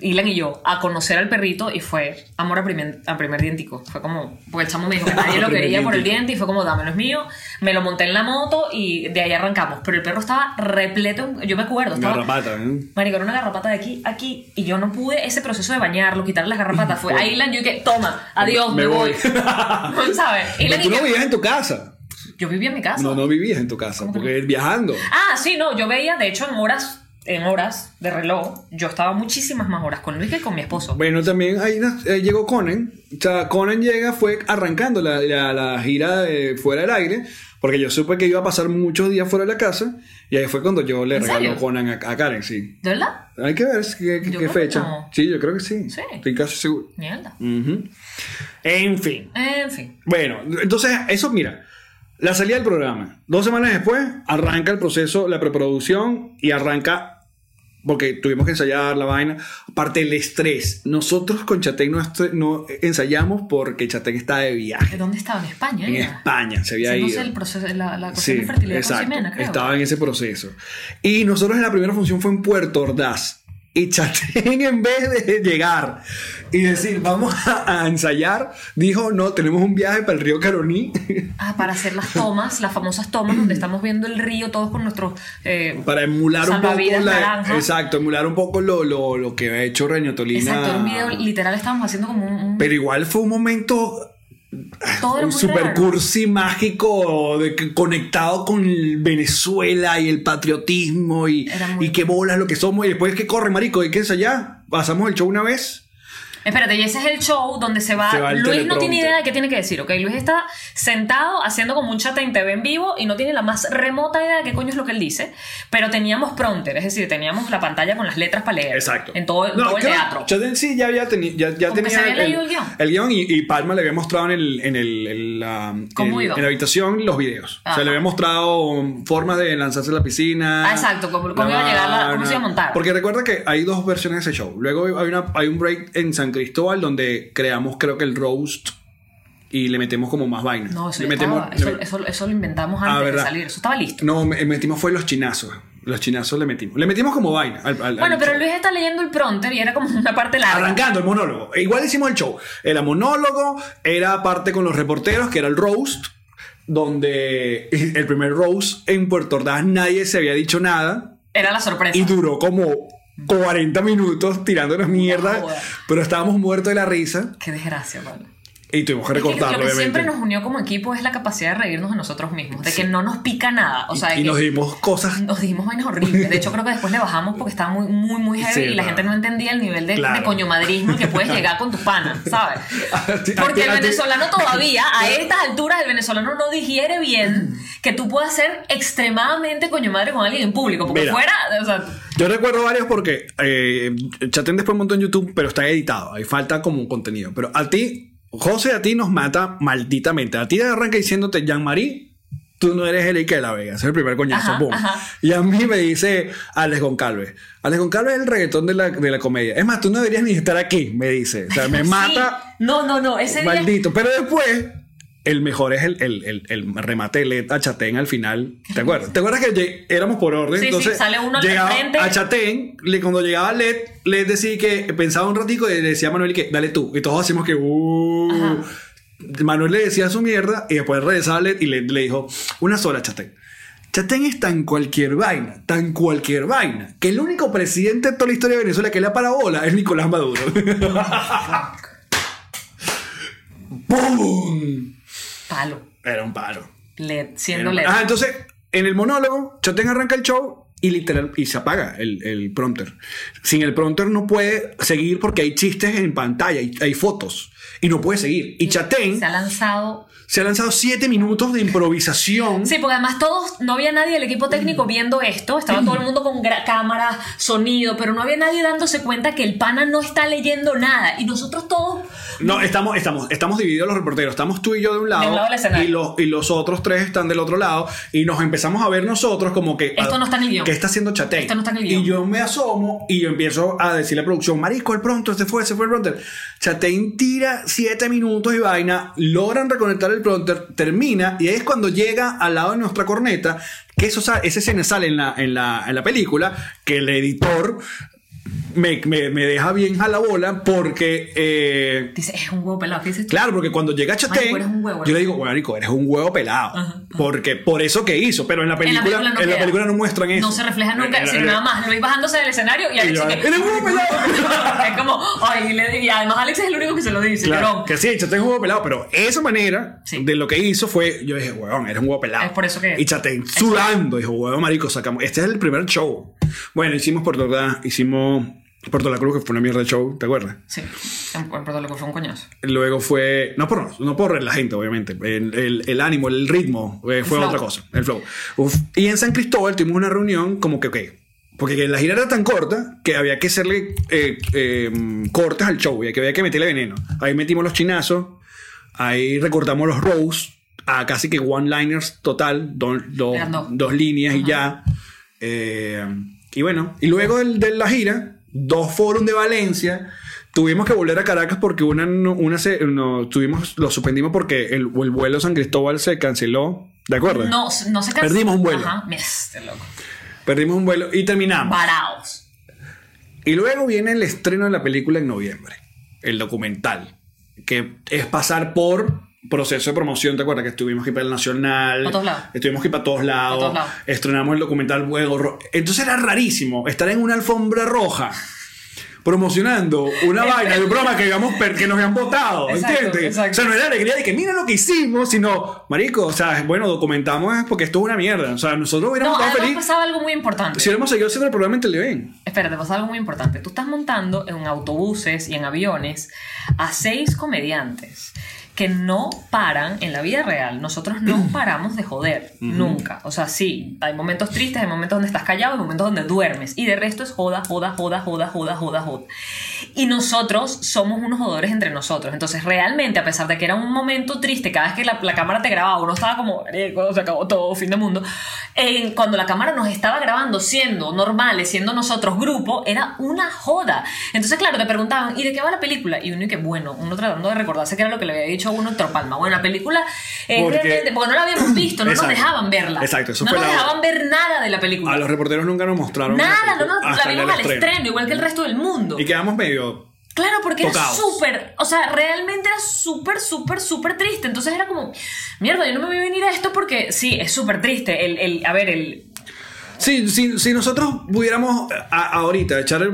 Ilan y yo a conocer al perrito y fue amor a primer, a primer dientico. Fue como, porque el chamo me dijo que nadie lo quería por el diente y fue como, dámelo es mío. Me lo monté en la moto y de ahí arrancamos. Pero el perro estaba repleto, yo me acuerdo, estaba Garrapata, ¿eh? Marico, era una garrapata de aquí, aquí, y yo no pude ese proceso de bañarlo, quitarle las garrapatas. Fue a Ilan, yo dije, toma, adiós, me, Me voy. voy. ¿Sabes? Pero tú no vivías en tu casa. yo vivía en mi casa. No, no vivías en tu casa, porque viajando. Ah, sí, no, yo veía, de hecho, en horas, en horas de reloj, yo estaba muchísimas más horas con Luis que con mi esposo. Bueno, también ahí eh, llegó Conan. O sea, Conan llega, fue arrancando la, la- la gira de fuera del aire, porque yo supe que iba a pasar muchos días fuera de la casa, y ahí fue cuando yo le ¿En regaló serio? Conan a, a Karen, sí. ¿De verdad? Hay que ver qué, qué- qué fecha. no. Sí, yo creo que sí. Sí. Estoy casi seguro. Mierda. Ujú. En fin. En fin. Bueno, entonces eso, mira, la salida del programa. Dos semanas después arranca el proceso, la preproducción y arranca, porque tuvimos que ensayar la vaina, aparte el estrés. Nosotros con Chatén no, no ensayamos porque Chatén está de ¿De viaje. dónde estaba? ¿En España? En era? España se había ido. el proceso, la, la cuestión Sí, de fertilidad exacto. con Ximena, creo. Estaba en ese proceso. Y nosotros en la primera función fue en Puerto Ordaz. Y Chatén, en vez de llegar y decir, vamos a, a ensayar, dijo, no, tenemos un viaje para el río Caroní. Ah, para hacer las tomas, las famosas tomas donde estamos viendo el río todos con nuestros... eh, para emular un poco la, exacto emular un poco lo, lo, lo que ha hecho Reño Tolina Exacto, un video literal estábamos haciendo como un... un- pero igual fue un momento todo un super raro. cursi mágico de que- conectado con el Venezuela y el patriotismo y, y qué bolas lo que somos. Y después que corre marico hay que ensayar pasamos el show una vez Espérate, y ese es el show donde se va. Se va el Luis no tiene idea de qué tiene que decir, ¿ok? Luis está sentado haciendo como un chat en TV en vivo y no tiene la más remota idea de qué coño es lo que él dice. Pero teníamos prompter, es decir, teníamos la pantalla con las letras para leer. Exacto. En todo, en No, todo el teatro. Chaten sí ya, había teni- ya, ya tenía se había leído el guion. el guion y, y Palma le había mostrado en, el, en, el, en la, ¿Cómo en- en la habitación los videos. O Ajá. sea, le había mostrado formas de lanzarse a la piscina. Ah, exacto, cómo- cómo iba a llegar la- cómo se iba a montar. Porque recuerda que hay dos versiones de ese show. Luego hay, una, hay un break en San Cristóbal donde creamos, creo que el roast y le metemos como más vaina. No, eso le metemos, estaba. Eso, eso- eso lo inventamos Ah, antes de salir. Eso estaba listo. No, me- metimos fue los chinazos. Los chinazos le metimos. Le metimos como vaina. al- al- Bueno, al pero show. Luis está leyendo el prompter y era como una parte larga. Arrancando el monólogo. E Igual hicimos el show. Era monólogo, era parte con los reporteros, que era el roast, donde el primer roast en Puerto Ordaz nadie se había dicho nada Era la sorpresa. y duró como 40 minutos tirándonos mierda, pero estábamos muertos de la risa Qué desgracia, Pablo. Y tuvimos que recortarlo, lo que obviamente. siempre nos unió como equipo es la capacidad de reírnos de nosotros mismos, de que no nos pica nada. O sea, y que nos dimos cosas. nos dijimos vainas horribles. De hecho, creo que después le bajamos porque estaba muy, muy, muy heavy Sí, y la claro. gente no entendía el nivel de, Claro. de coñomadrismo que puedes llegar con tus panas, ¿sabes? Porque el venezolano todavía, a estas alturas, el venezolano no digiere bien que tú puedas ser extremadamente coñomadre con alguien en público. Porque Mira. fuera, o sea, Yo recuerdo varios porque eh, Chatén después montó en YouTube, pero está editado. Ahí falta como un contenido. Pero a ti, José, a ti nos mata malditamente. A ti de arranca diciéndote, Jean-Marie, tú no eres el Ike de la Vega. Es el primer coñazo. Ajá, boom. ajá. Y a mí me dice Alex Goncalves. Alex Goncalves es el reggaetón de la, de la comedia. Es más, tú no deberías ni estar aquí, me dice. O sea, me sí. mata. No, no, no. Ese día. Maldito. Pero después, el mejor es el, el, el, el remate de LED a Chatén al final. ¿Te acuerdas? ¿Te acuerdas que éramos por orden? Sí, sí, Entonces, sale uno al llegaba frente. a Chatén, le- cuando llegaba LED, LED decía que pensaba un ratico y le decía a Manuel que dale tú. Y todos hacemos que uh. Manuel le decía su mierda y después regresaba LED y le, le dijo una sola Chatén. Chatén es tan cualquier vaina, tan cualquier vaina, que el único presidente de toda la historia de Venezuela que le ha parado bola es Nicolás Maduro. ¡Pum! Palo. Era un palo. Siendo LED. Ah, entonces, en el monólogo, Chatén arranca el show y literal, y se apaga el, el prompter. Sin el prompter no puede seguir porque hay chistes en pantalla, hay, hay fotos, y no puede seguir. Y Chatén Se ha lanzado. se ha lanzado siete minutos de improvisación. Sí, porque además todos, no había nadie del equipo técnico viendo esto, estaba todo el mundo con cámara, sonido, pero no había nadie dándose cuenta que el pana no está leyendo nada y nosotros todos No, estamos, estamos, estamos divididos los reporteros. Estamos tú y yo de un lado, De un lado del escenario. y, los, y los otros tres están del otro lado. Y nos empezamos a ver nosotros como que. Esto no está en el guion. ¿Qué está haciendo Chatén? Esto no está en el guion. Y yo me asomo y yo empiezo a decirle a producción: Marisco, el pronto, se fue, se fue el pronter. Chatén tira siete minutos y vaina, logran reconectar el pronter, termina, y ahí es cuando llega al lado de nuestra corneta. Que eso, sa- esa escena sale en la, en, la, en la película, que el editor me, me, me deja bien a la bola porque. eh, dice, es un huevo pelado, ¿qué dices tú? Claro, porque cuando llega Chatén, Marico, eres un huevo, yo le ¿no? digo, bueno, Marico, eres un huevo pelado. Ajá, ajá. Porque por eso que hizo, pero en la película, en la película, queda. no, muestran eso. No se refleja nunca, Era- sino nada más. Luis bajándose del escenario y Alex yo, que, "Eres un huevo pelado". es como, ay, y, y además Alex es el único que se lo dice, Claro, que sí, Chatén es un huevo pelado, pero esa manera Sí. de lo que hizo fue, yo dije, huevón, eres un huevo pelado. Es por eso que- Y Es- sudando, dijo, huevón, marico, sacamos. Este es el primer show. Bueno, hicimos Puerto Ordaz, hicimos Puerto La Cruz, que fue una mierda de show, ¿te acuerdas? Sí, en, en Puerto Rico fue un coñazo. Luego fue. No por, no por la gente, obviamente. El, el- el ánimo, el ritmo eh, fue flow. otra cosa. El flow. Uf. Y en San Cristóbal tuvimos una reunión como que, ok. Porque la gira era tan corta que había que hacerle eh, eh, cortes al show y que había que meterle veneno. Ahí metimos los chinazos. Ahí recortamos los rows a casi que one-liners total. do- do- dos. líneas y ya. Eh, y bueno, y luego del- de la gira, dos foros de Valencia. Tuvimos que volver a Caracas porque una, una se, no, tuvimos, lo suspendimos porque el, el vuelo San Cristóbal se canceló. ¿De acuerdo? No, no se cansa. Perdimos un vuelo. Ajá, este loco. Perdimos un vuelo y terminamos. Varaos. Y luego viene el estreno de la película en noviembre, el documental, que es pasar por proceso de promoción, ¿te acuerdas? Que estuvimos aquí para el Nacional, Para todos lados. estuvimos aquí para todos lados, Para todos lados. estrenamos el documental Fuego Ro- Entonces era rarísimo estar en una alfombra roja promocionando una vaina de un programa que, per- que nos habían votado, Exacto, ¿entiendes? exacto. O sea, no era alegría de que mira lo que hicimos, sino, marico, o sea, bueno, documentamos porque esto es una mierda. O sea, nosotros hubiéramos No, felices pasaba algo muy importante. si hubiéramos seguido haciendo el programa en Televen. Espérate, pasa algo muy importante. Tú estás montando en autobuses y en aviones a seis comediantes que no paran en la vida real. Nosotros no paramos de joder, nunca. O sea, sí, hay momentos tristes, hay momentos donde estás callado, hay momentos donde duermes. Y de resto es joda, joda, joda, joda, joda, joda, joda. Y nosotros somos unos jodores entre nosotros. Entonces, realmente, a pesar de que era un momento triste, cada vez que la, la cámara te grababa, uno estaba como, cuando se acabó todo, fin de mundo. Eh, cuando la cámara nos estaba grabando siendo normales, siendo nosotros grupo, era una joda. Entonces, claro, te preguntaban, ¿y de qué va la película? Y uno y que, bueno, uno tratando de recordarse que era lo que le había dicho uno Héctor Palma. Bueno, la película es Porque- realmente, porque no la habíamos visto, no Exacto. nos dejaban verla. Exacto, eso no fue nos la- dejaban ver nada de la película. A los reporteros nunca nos mostraron. Nada, no nos, la vimos al estreno. igual que el resto del mundo. Y quedamos medio. Claro, porque era Tocados. súper, o sea, realmente era súper, súper, súper triste. Entonces era como, mierda, yo no me voy a venir a esto porque sí, es súper triste. El, el, a ver, el... Sí, si, si nosotros pudiéramos a- ahorita echar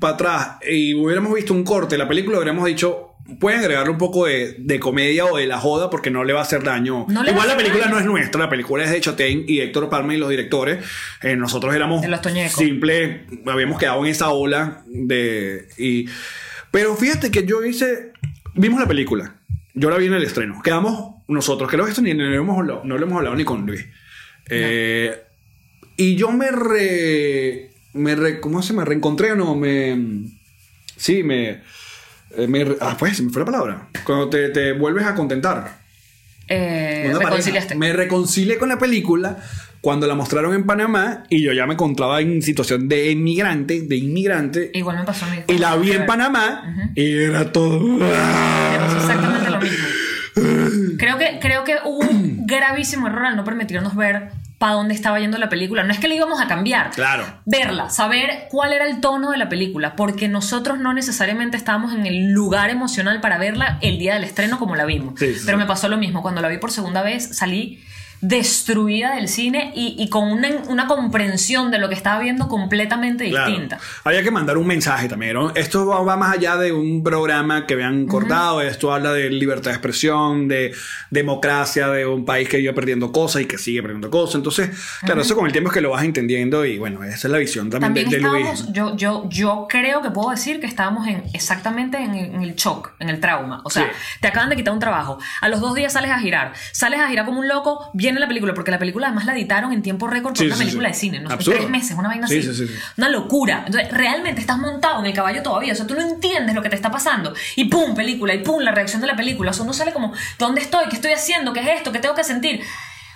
para atrás y hubiéramos visto un corte de la película, hubiéramos dicho. Pueden agregarle un poco de, de comedia o de la joda porque no le va a hacer daño. No Igual la película daño. no es nuestra, la película es de Chatein y Héctor Palma y los directores. Eh, nosotros éramos De los Toñecos. simple, habíamos quedado en esa ola de. Y, pero fíjate que yo hice. Vimos la película. Yo la vi en el estreno. Quedamos nosotros, creo que esto ni, ni lo hemos hablado, no lo hemos hablado ni con Luis. Eh, y yo me re. Me re- ¿Cómo se me reencontré o no? Me. Sí, me. Eh, me ah, pues, se me fue la palabra. Cuando te, te vuelves a contentar. Eh, Una reconciliaste. Me reconcilié con la película cuando la mostraron en Panamá y yo ya me encontraba en situación de inmigrante, de inmigrante. Igual me pasó a mí. Y la vi en Panamá y era todo. Me pasó exactamente lo mismo. Creo que, creo que hubo un gravísimo error al no permitirnos ver para dónde estaba yendo la película. No es que le íbamos a cambiar. Claro. Verla, saber cuál era el tono de la película, porque nosotros no necesariamente estábamos en el lugar emocional para verla el día del estreno como la vimos. Sí, sí, Pero me pasó lo mismo. Cuando la vi por segunda vez, salí destruida del cine y, y con una, una comprensión de lo que estaba viendo completamente Claro. distinta. Había que mandar un mensaje también. ¿no? Esto va, va más allá de un programa que vean cortado. Esto habla de libertad de expresión, de democracia, de un país que iba perdiendo cosas y que sigue perdiendo cosas. Entonces, claro, eso con el tiempo es que lo vas entendiendo y bueno, esa es la visión también, También de, de Luis. yo, yo, yo creo que puedo decir que estábamos en, exactamente en el, en el shock, en el trauma. O sea, Sí. te acaban de quitar un trabajo. A los dos días sales a girar. Sales a girar como un loco, viene la película, porque la película además la editaron en tiempo récord por Sí, una sí, película sí. de cine. No Absurdo. tres meses, una vaina Sí, así. sí, sí, sí. Una locura. Entonces, realmente estás montado en el caballo todavía. O sea, tú no entiendes lo que te está pasando. Y pum, película, y pum, la reacción de la película. O sea, uno sale como, ¿dónde estoy? ¿Qué estoy haciendo? ¿Qué es esto? ¿Qué tengo que sentir?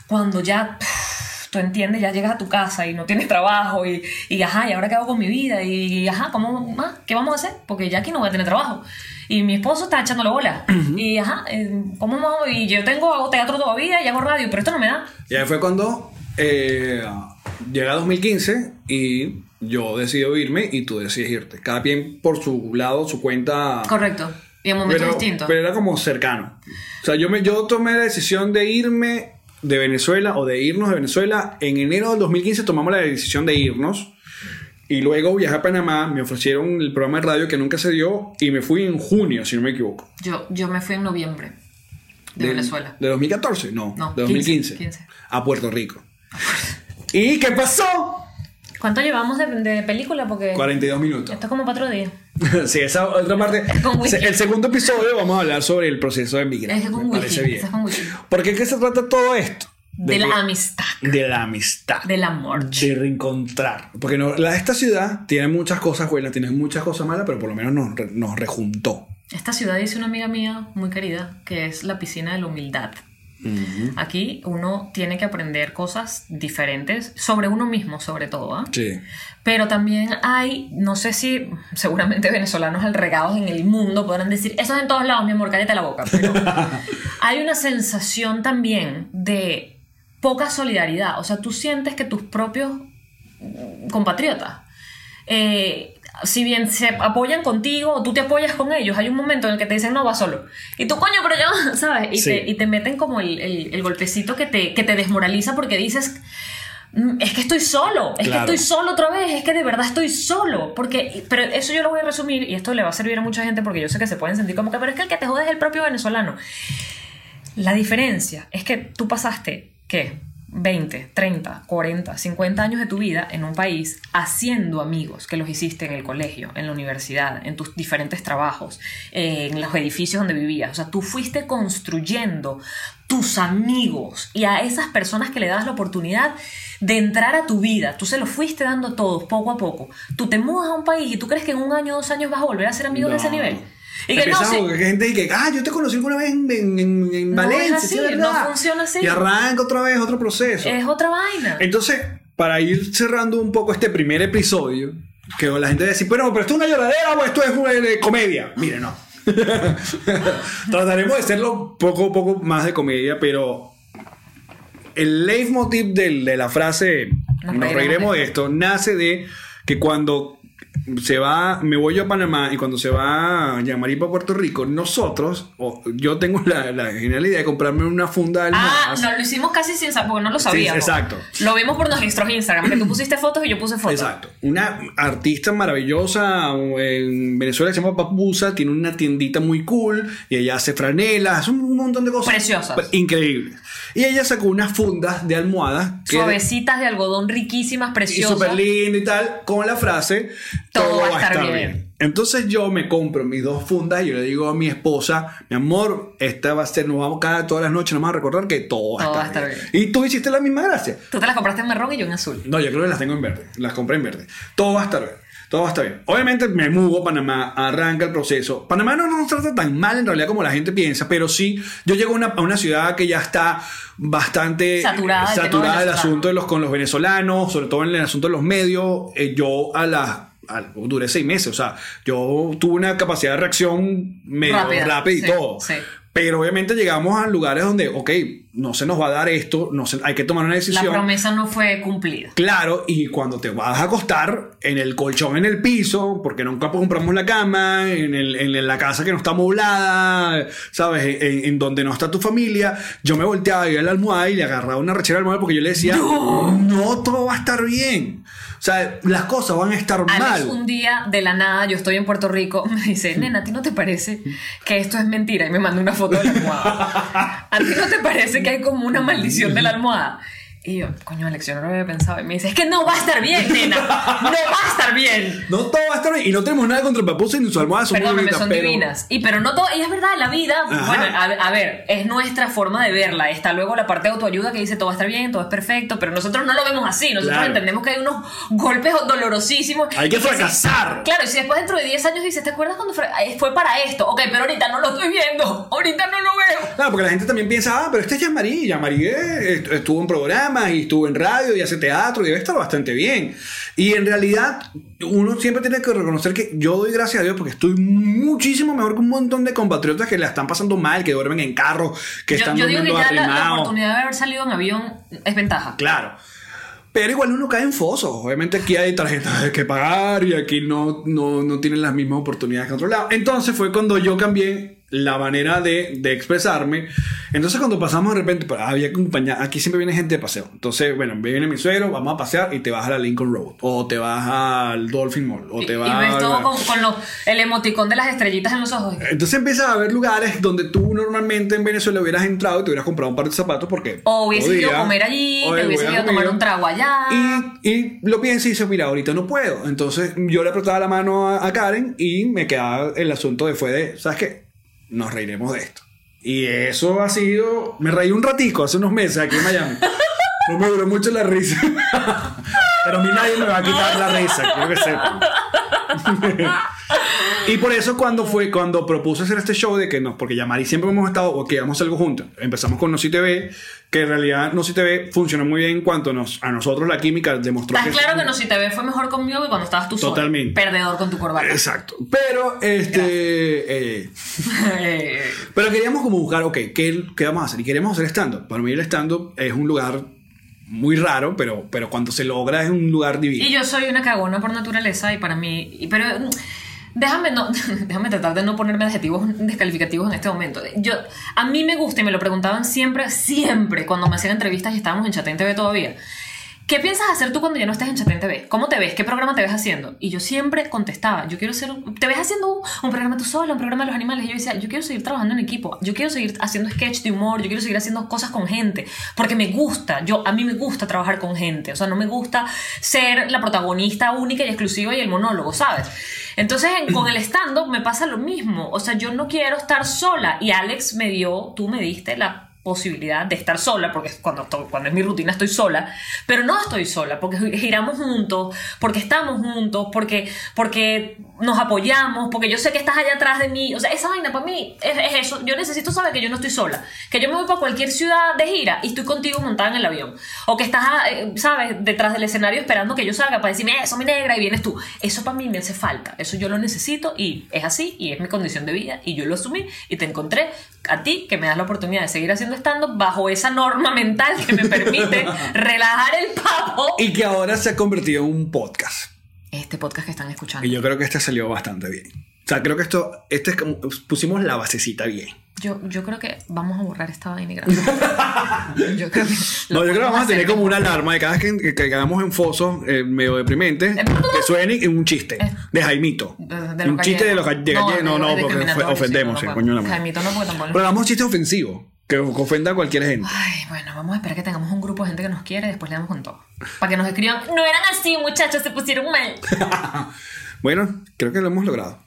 Cuando ya pff, tú entiendes, ya llegas a tu casa y no tienes trabajo y, y ajá, ¿y ahora qué hago con mi vida? Y, ajá, ¿cómo, ah, ¿qué vamos a hacer? Porque ya aquí no voy a tener trabajo. Y mi esposo está echándole bola. Y ajá, eh, ¿cómo vamos? Y yo tengo, hago teatro todavía y hago radio, pero esto no me da. Y ahí fue cuando eh, llega 2015 y yo decido irme y tú decides irte. Cada quien por su lado, su cuenta. Correcto. Y en momentos pero, distintos. pero era como cercano. O sea, yo, me, yo tomé la decisión de irme de Venezuela o de irnos de Venezuela. En enero del 2015 tomamos la decisión de irnos. Y luego viajé a Panamá, me ofrecieron el programa de radio que nunca se dio y me fui en junio, si no me equivoco. yo, yo me fui en noviembre de Del- Venezuela. ¿De 2014? No, No, de 2015. 15. A Puerto Rico. ¿Y qué pasó? ¿Cuánto llevamos de, de película? Porque 42 minutos. esto es como para otro día. sí, esa otra parte. El segundo episodio vamos a hablar sobre el proceso de migración. Es con Me whisky, parece bien. es con whisky. ¿Por qué, qué se trata todo esto? De la que- amistad. De la amistad. Del amor. De reencontrar. Porque no, la, esta ciudad tiene muchas cosas buenas, tiene muchas cosas malas, pero por lo menos nos, nos rejuntó. Esta ciudad dice una amiga mía muy querida que es la piscina de la humildad. Aquí uno tiene que aprender cosas diferentes sobre uno mismo, sobre todo. ¿ah? Sí. Pero también hay, no sé si seguramente venezolanos regados en el mundo podrán decir, eso es en todos lados, mi amor, cállate la boca. Pero hay una sensación también de poca solidaridad. O sea, tú sientes que tus propios mm, compatriotas, eh, si bien se apoyan contigo o tú te apoyas con ellos, hay un momento en el que te dicen, no, vas solo. Y tú, coño, pero yo, ¿sabes? Y, Sí. te, y te meten como el, el- el golpecito que te, que te desmoraliza porque dices, Mm, Es que estoy solo, es Claro. que estoy solo otra vez, es que de verdad estoy solo. Porque, pero eso yo lo voy a resumir y esto le va a servir a mucha gente porque yo sé que se pueden sentir como que, pero es que el que te jode es el propio venezolano. La diferencia es que tú pasaste, ¿qué? 20, 30, 40, 50 años de tu vida en un país haciendo amigos que los hiciste en el colegio, en la universidad, en tus diferentes trabajos, en los edificios donde vivías. O sea, tú fuiste construyendo tus amigos y a esas personas que le das la oportunidad de entrar a tu vida. Tú se los fuiste dando todos poco a poco. Tú te mudas a un país y tú crees que en un año o dos años vas a volver a ser amigo de ese No. nivel. Y que no, Empezamos sí. porque hay gente que, ah, yo te conocí alguna vez en, en, en- en No es Valencia, así, sí, ¿verdad? no funciona así. Y arranca otra vez otro proceso. Es otra vaina. Entonces, para ir cerrando un poco este primer episodio, que la gente va a decir, bueno, pero esto es una lloradera o esto es una eh, comedia. Mire, no. Trataremos de hacerlo poco poco más de comedia, pero el leitmotiv del- de la frase Nos nos, reiremos de de esto nace de que cuando se va, me voy yo a Panamá y cuando se va Yamari para Puerto Rico, nosotros, o yo tengo la, la genial idea de comprarme una funda de Ah, no, lo hicimos casi sin saber, porque no lo sabíamos. exacto. Lo vimos por nuestros Instagram, que tú pusiste fotos y yo puse fotos. Exacto. Una artista maravillosa en Venezuela que se llama Papusa, tiene una tiendita muy cool y ella hace franelas, un montón de cosas. Preciosas. Pre- Increíbles. Y ella sacó unas fundas de almohadas Suavecitas de algodón riquísimas, y preciosas. súper linda y tal, con la frase Todo va a estar bien". Entonces yo me compro mis dos fundas y yo le digo a mi esposa, mi amor, esta va a ser, nos vamos cada todas las noches, nos vamos a recordar que todo va, Todo a, va a estar estar bien. Y tú hiciste la misma gracia. Tú te las compraste en marrón y yo en azul. No, yo creo que las tengo en verde. Las compré en verde. Todo va a estar bien. Todo estar bien. Obviamente me mudo a Panamá, arranca el proceso. Panamá no nos trata tan mal en realidad como la gente piensa, pero sí, yo llego a una, a una ciudad que ya está bastante Saturada saturada del asunto de los, con los venezolanos, sobre todo en el asunto de los medios. Eh, yo a las duré seis meses, o sea, yo tuve una capacidad de reacción medio Rápida, rápida y sí, todo. sí. Pero obviamente llegamos a lugares donde, ok, no se nos va a dar esto, no se- hay que tomar una La decisión. promesa no fue cumplida. Claro, y cuando te vas a acostar en el colchón en el piso, porque nunca compramos la cama, en, el- en la casa que no está moblada, ¿sabes? En, en donde no está tu familia, yo me volteaba y a la almohada y le agarraba una rechera al almohada porque yo le decía, no, todo va a estar bien. O sea, las cosas van a estar Alex, mal. un día de la nada, yo estoy en Puerto Rico, me dice, nena, ¿a ti no te parece que esto es mentira? Y me manda una foto de la almohada. ¿A ti no te parece que hay como una maldición de la almohada? Y yo, coño, Alex, yo no lo había pensado. Y me dice, es que no va a estar bien, nena. No va a estar bien. No todo va a estar bien. Y no tenemos nada contra el papuso ni sus almohadas son muy son pero- divinas. Y pero no todo, y es verdad, la vida, Ajá. bueno, a, a ver, es nuestra forma de verla. Está luego la parte de autoayuda que dice todo va a estar bien, todo es perfecto, pero nosotros no lo vemos así. Nosotros Claro. entendemos que hay unos golpes dolorosísimos. Hay que Y fracasar. claro, y si después dentro de 10 años dices, ¿te acuerdas cuando eh, fue para esto? Ok, pero ahorita no lo estoy viendo, ahorita no lo veo. Claro, porque la gente también piensa, ah, pero este es Jean-Marie. Jean-Marie est- estuvo en programas y estuvo en radio y hace teatro y debe estar bastante bien. Y en realidad, uno siempre tiene que reconocer que yo doy gracias a Dios porque estoy muchísimo mejor que un montón de compatriotas que la están pasando mal, que duermen en carros, que Yo, están yo digo que ya la, la oportunidad de haber salido en avión es ventaja. Claro. Pero igual uno cae en fosos. Obviamente aquí hay tarjetas que pagar y aquí no, no, no tienen las mismas oportunidades que en otro lado. Entonces fue cuando yo cambié la manera de, de expresarme. Entonces cuando pasamos de repente, pues, había que acompañar, aquí siempre viene gente de paseo. Entonces, bueno, viene mi suegro, vamos a pasear y te vas a la Lincoln Road. O te vas al Dolphin Mall. O Y, te y vas ves todo con, con lo- el emoticón de las estrellitas en los ojos. Entonces empiezas a ver lugares donde tú normalmente en Venezuela hubieras entrado y te hubieras comprado un par de zapatos porque... O hubieses ido a comer allí, o te hubieses ido a tomar un trago allá. Y, y lo pienso y dice, mira, ahorita no puedo. Entonces yo le apretaba la mano a, a Karen y me quedaba el asunto de fue de, ¿sabes qué? Nos reiremos de esto. Y eso ha sido, me reí un ratico hace unos meses aquí en Miami. No me duró mucho la risa. Pero a mí nadie me va a quitar la risa, quiero que sepan. y por eso cuando fue, cuando propuse hacer este show de que no, porque Yamari siempre hemos estado, o que vamos a algo juntos. Empezamos con Noci TV, que en realidad Noci TV funcionó muy bien en cuanto nos, a nosotros la química demostró Estás claro que no, si te ves fue mejor conmigo que cuando estabas tú solo. Totalmente. Perdedor con tu corbata. Exacto. Pero, este. eh, pero queríamos como buscar, ok, ¿qué, qué vamos a hacer? Y queremos hacer stand-up. Para mí el stand-up es un lugar muy raro, pero, pero cuando se logra es un lugar divino. y yo soy una cagona por naturaleza y para mí... y- pero déjame, no, déjame tratar de no ponerme adjetivos descalificativos en este momento. Yo, a mí me gusta y me lo preguntaban siempre, siempre cuando me hacían entrevistas y estábamos en Chatén TV todavía. ¿Qué piensas hacer tú cuando ya no estés en Chatén TV? ¿Cómo te ves? ¿Qué programa te ves haciendo? Y yo siempre contestaba, yo quiero ser, ¿te ves haciendo un, un programa tú sola, un programa de los animales? Y yo decía, yo quiero seguir trabajando en equipo, yo quiero seguir haciendo sketch de humor, yo quiero seguir haciendo cosas con gente, porque me gusta, yo, a mí me gusta trabajar con gente, o sea, no me gusta ser la protagonista única y exclusiva y el monólogo, ¿sabes? Entonces, en- con el stand-up me pasa lo mismo. O sea, yo no quiero estar sola. Y Alex me dio, tú me diste la posibilidad de estar sola, porque cuando, estoy- cuando es mi rutina estoy sola, pero no estoy sola, porque gi- giramos juntos, porque estamos juntos, porque, porque nos apoyamos, porque yo sé que estás allá atrás de mí. O sea, esa vaina para mí es, es eso. Yo necesito saber que yo no estoy sola, que yo me voy para cualquier ciudad de gira y estoy contigo montada en el avión. O que estás, eh, ¿sabes?, detrás del escenario esperando que yo salga para decirme, eso, mi negra, y vienes tú. Eso para mí me hace falta. Eso yo lo necesito y es así y es mi condición de vida y yo lo asumí y te encontré a ti que me das la oportunidad de seguir haciendo stand-up bajo esa norma mental que me permite relajar el papo. Y que ahora se ha convertido en un podcast. Este podcast que están escuchando. Y yo creo que este salió bastante bien. O sea, creo que esto, este es como, pusimos la basecita bien. Yo, yo creo que vamos a borrar esta vaina yo creo que. No, yo creo que vamos a tener como una alarma de cada vez que, que caigamos en foso eh, medio deprimente, que suene un chiste de Jaimito. De- de un chiste de los gallegos. No, no, de porque ofendemos, sí, no, no coño la madre. Jaimito no, porque tampoco. Pero hagamos chistes ofensivos, que ofenda a cualquier gente. Ay, bueno, vamos a esperar que tengamos un grupo de gente que nos quiere y después le damos con todo. Para que nos escriban, no eran así, muchachos, se pusieron mal. Bueno, creo que lo hemos logrado.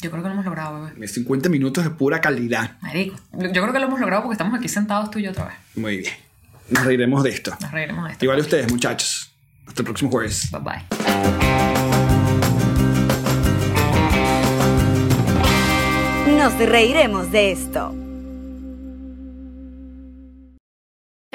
Yo creo que lo hemos logrado, bebé. 50 minutos de pura calidad. Marico, yo creo que lo hemos logrado porque estamos aquí sentados tú y yo otra vez. Muy bien. Nos reiremos de esto. Nos reiremos de esto. Igual ustedes, muchachos. Hasta el próximo jueves. Bye bye. Nos reiremos de esto.